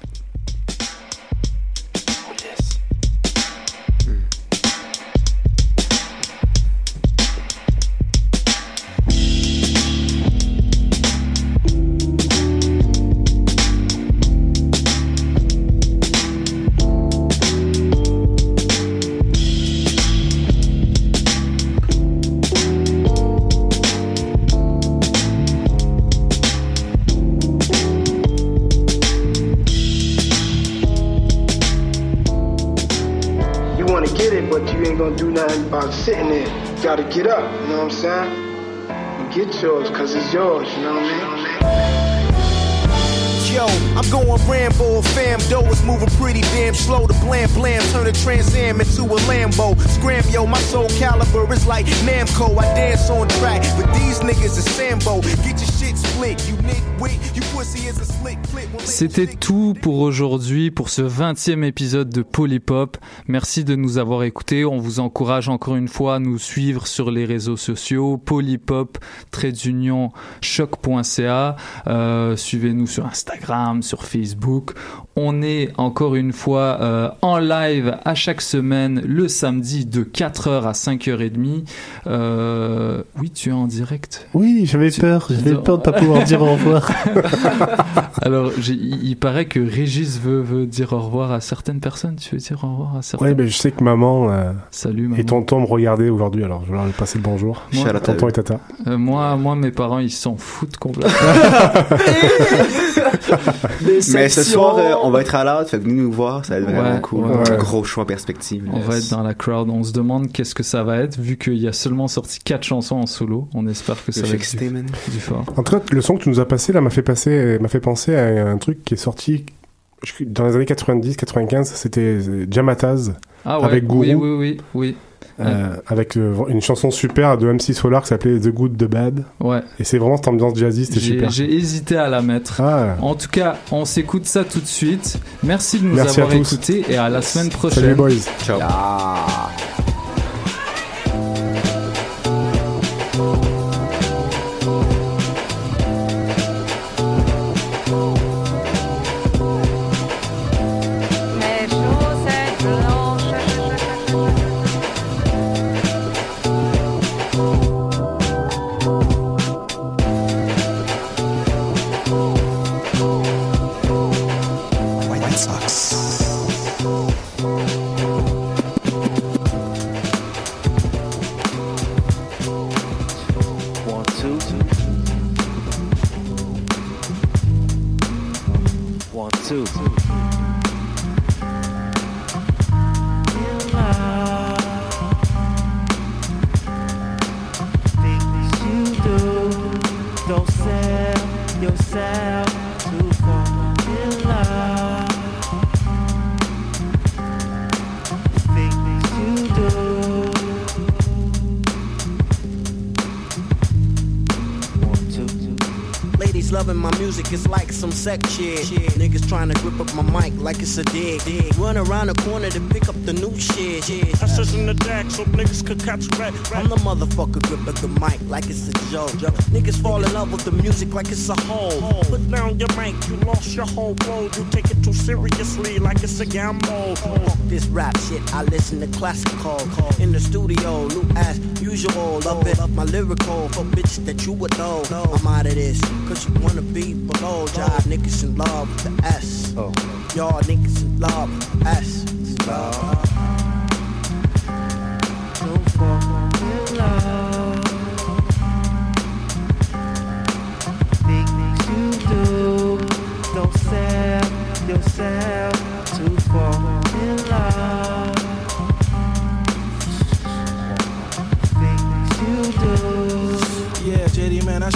You gotta get up, you know what I'm saying? And get yours, cause it's yours, you know what I mean? Yo, I'm going Rambo, fam, dough is moving pretty damn slow. The blam blam turn a Trans Am into a Lambo. Scram, yo, my soul caliber is like Namco. I dance on track, but these niggas is Sambo. Get your shit split, you nitwit, you pussy is a. C'était tout pour aujourd'hui, pour ce 20e épisode de Polypop. Merci de nous avoir écoutés. On vous encourage encore une fois à nous suivre sur les réseaux sociaux, Polypop, d'union, choc.ca. Euh, Suivez-nous sur Instagram, sur Facebook. On est encore une fois euh, en live à chaque semaine, le samedi de 4h à 5h30. Euh, oui, tu es en direct. Oui, j'avais peur. J'avais peur de pas pouvoir dire au revoir. <laughs> Alors, il, paraît que Régis veut, veut dire au revoir à certaines personnes. Tu veux dire au revoir à certaines Ouais, mais je sais que maman, euh, Salut, maman. et tonton me regardaient aujourd'hui, alors je vais leur passer le bonjour. Moi- tonton et tata. Euh, moi, moi, mes parents, ils s'en foutent complètement. <laughs> <laughs> <laughs> Mais ce soir, euh, on va être à l'heure, fait venez nous voir, ça va être vraiment Ouais, cool. ouais. Un gros choix en perspective. On va être dans la crowd. On se demande qu'est-ce que ça va être, vu qu'il y a seulement sorti quatre chansons en solo. On espère que ça va être du, fort. En tout cas, le son que tu nous as passé là m'a fait passer, m'a fait penser à un truc qui est sorti dans les années 90-95. C'était euh, Jamataz Ah ouais, avec Gourou. oui, oui, oui, oui. Euh, avec euh, une chanson super de MC Solar qui s'appelait The Good, The Bad. Ouais. Et c'est vraiment cette ambiance jazzy, c'était J'ai super. j'ai hésité à la mettre. Ah. En tout cas, on s'écoute ça tout de suite. Merci de nous Merci à avoir écoutés et à la semaine prochaine. Salut boys. Ciao. Sex shit. Niggas trying to grip up my mic like it's a dig. Run around the corner to pick up the new shit. I says in the deck so niggas could catch red. I'm the motherfucker gripping the mic like it's a joke. Niggas fall in love with the music like it's a hole. Put down your mic, you lost your whole world. You take it too seriously like it's a gamble. Fuck this rap shit, I listen to classical. In the studio, new as usual. Love it, my lyrical for bitches that you would know. I'm out of this, cause you wanna be below. Jive niggas in love with the S. Oh. Y'all niggas in love with the S. Yourself.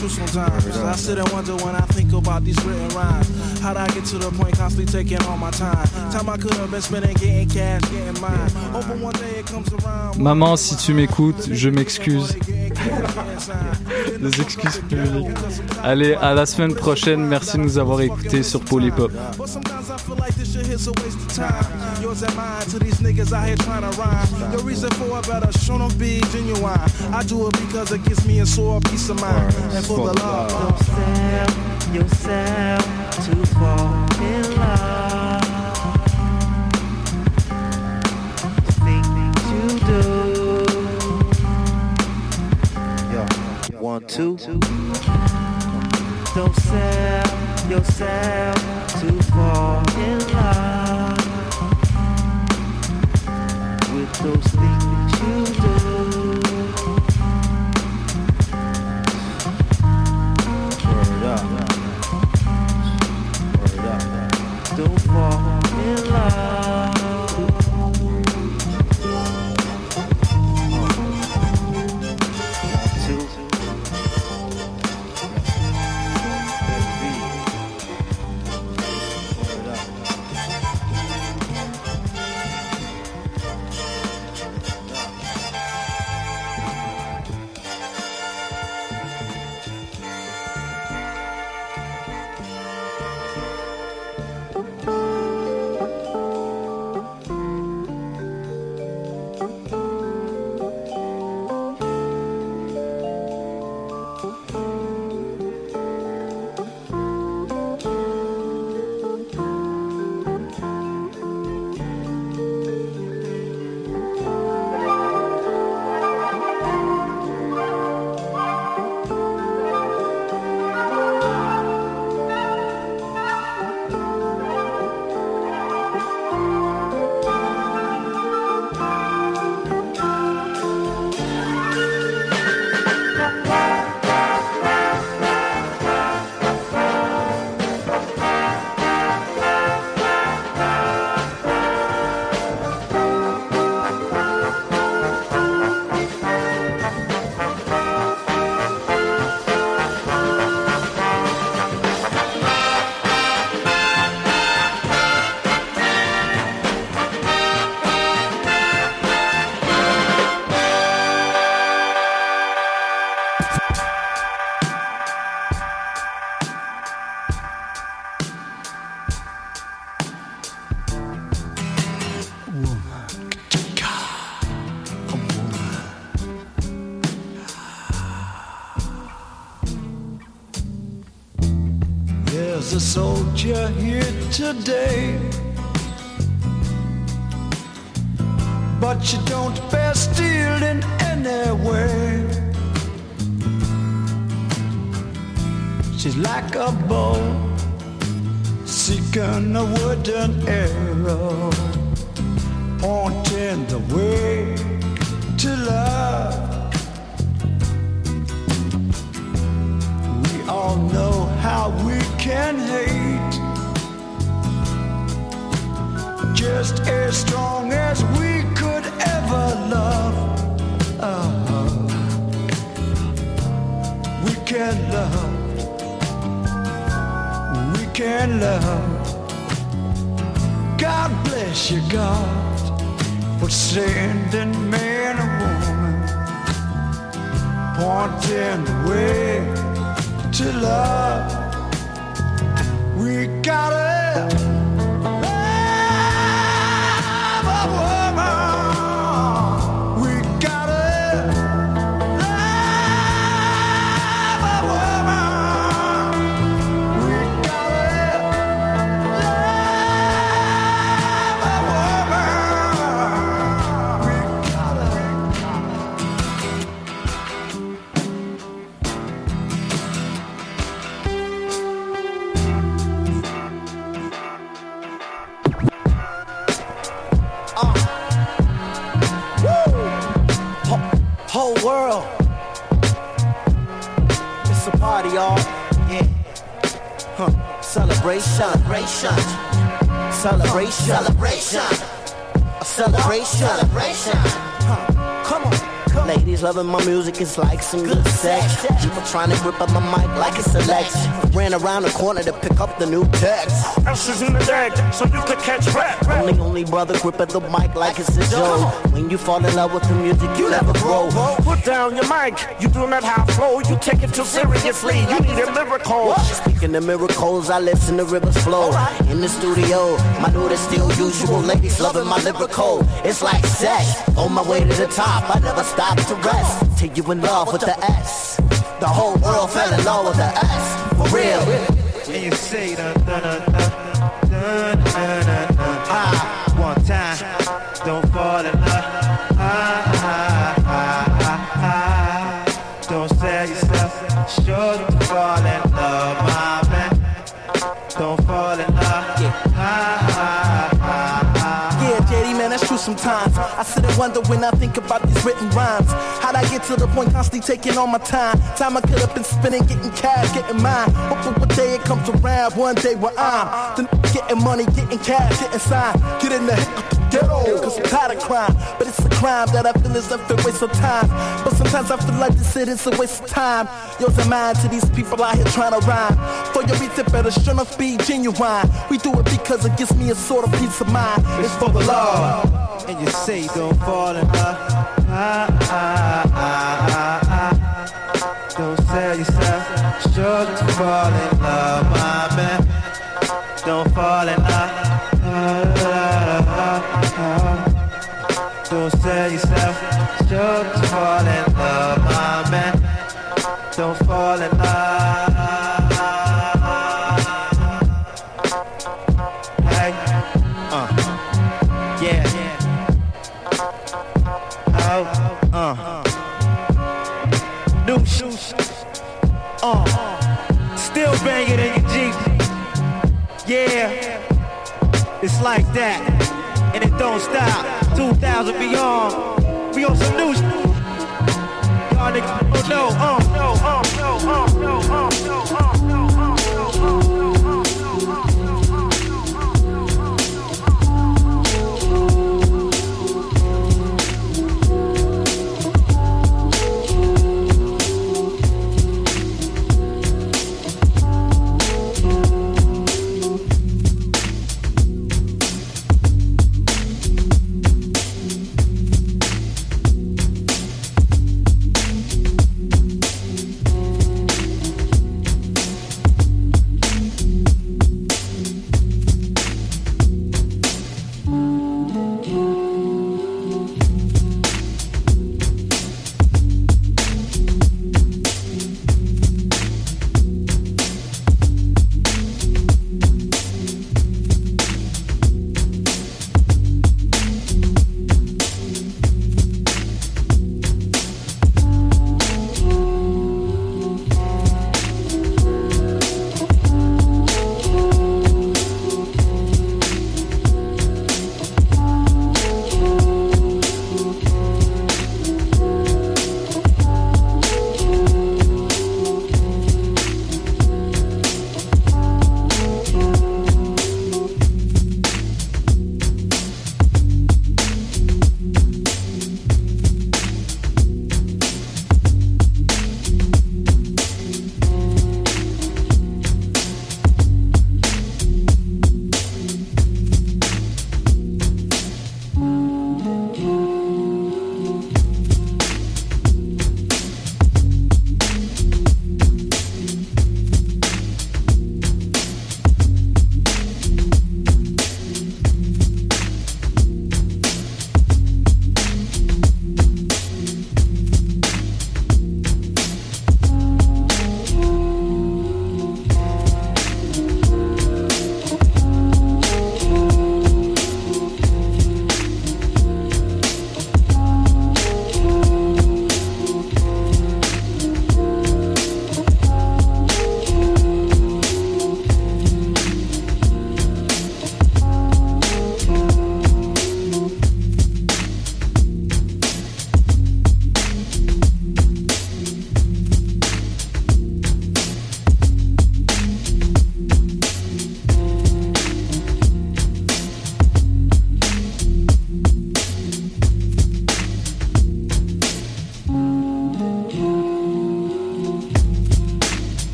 true sometimes. I sit and wonder when I think about these written rhymes. How'd I get to the point constantly taking all my time? Time I could have been spending getting cash, getting mine. Hoping one day it comes around. Maman, si tu m'écoutes, je m'excuse. <laughs> Les excuses publiques. Allez, à la semaine prochaine. Merci de nous avoir écoutés sur Polypop. one, two. Don't sell yourself to fall in love with those things you loving my music, is like some good sex. People trying to grip up my mic like it's a Lex. Ran around the corner to pick up the new text. In the deck, so you could catch rap. Only only brother grip at the mic like it's a joke. When you fall in love with the music, you never grow. Put down your mic, you do not have flow. You take it too seriously, you need a miracle. Speaking of miracles, I listen to rivers flow. In the studio, my mood is still usual. Ladies loving my lyrical. It's like sex. On my way to the top, I never stop to rest. Take till you in love with the S. The whole world fell in love with the S. For real. And you say dun dun dun dun dun dun dun. one time, don't. Sit and wonder when I think about these written rhymes. How'd I get to the point constantly taking all my time? Time I could have been spending, getting cash, getting mine. Hoping one day it comes around, one day where I'm the getting money, getting cash, getting signed. Get in the ghetto, cause I'm tired of crime. But it's a crime that I feel is a waste of time. But sometimes I feel like this shit is a waste of time. Yours and mine to these people out here trying to rhyme. For your it better enough be genuine. We do it because it gives me a sort of peace of mind. It's for the love. And you say don't fall in love. Ah, ah, ah, ah, ah. Don't sell yourself short to fall in 2000 beyond. We on some new sh- Y'all niggas don't know. Uh,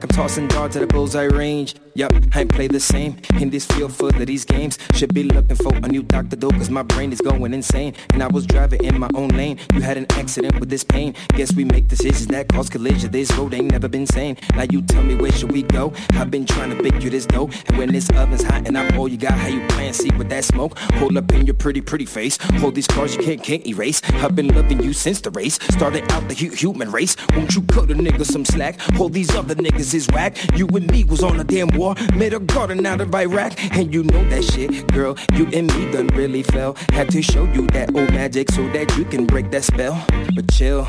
like I'm tossing darts at a bullseye range. Yup, I ain't play the same in this field full of these games. Should be looking for a new doctor though, cause my brain is going insane. And I was driving in my own lane. You had an accident with this pain. Guess we make decisions that cause collision. This road ain't never been sane. Now you tell me where should we go? I've been trying to bake you this dough. And when this oven's hot and I'm all you got, how you plan? See with that smoke? Hold up in your pretty, pretty face. Hold these cards you can't, can't erase. I've been loving you since the race. Started out the hu- human race. Won't you cut a nigga some slack? Hold these other niggas is whack. You and me was on a damn war. Made a garden out of Iraq. And you know that shit, girl. You and me done really fell. Had to show you that old magic so that you can break that spell. But chill.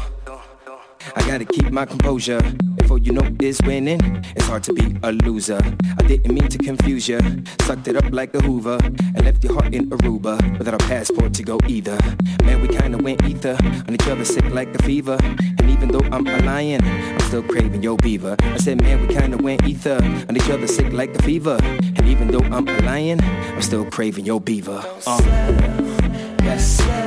I gotta keep my composure. Before you know is winning, it's hard to be a loser. I didn't mean to confuse you. Sucked it up like a Hoover and left your heart in Aruba without a passport to go either. Man, we kinda went ether on each other, sick like a fever. Even though I'm a lion, I'm still craving your beaver. I said, man, we kinda went ether on each other, sick like a fever. And even though I'm a lion, I'm still craving your beaver. Uh. Yes.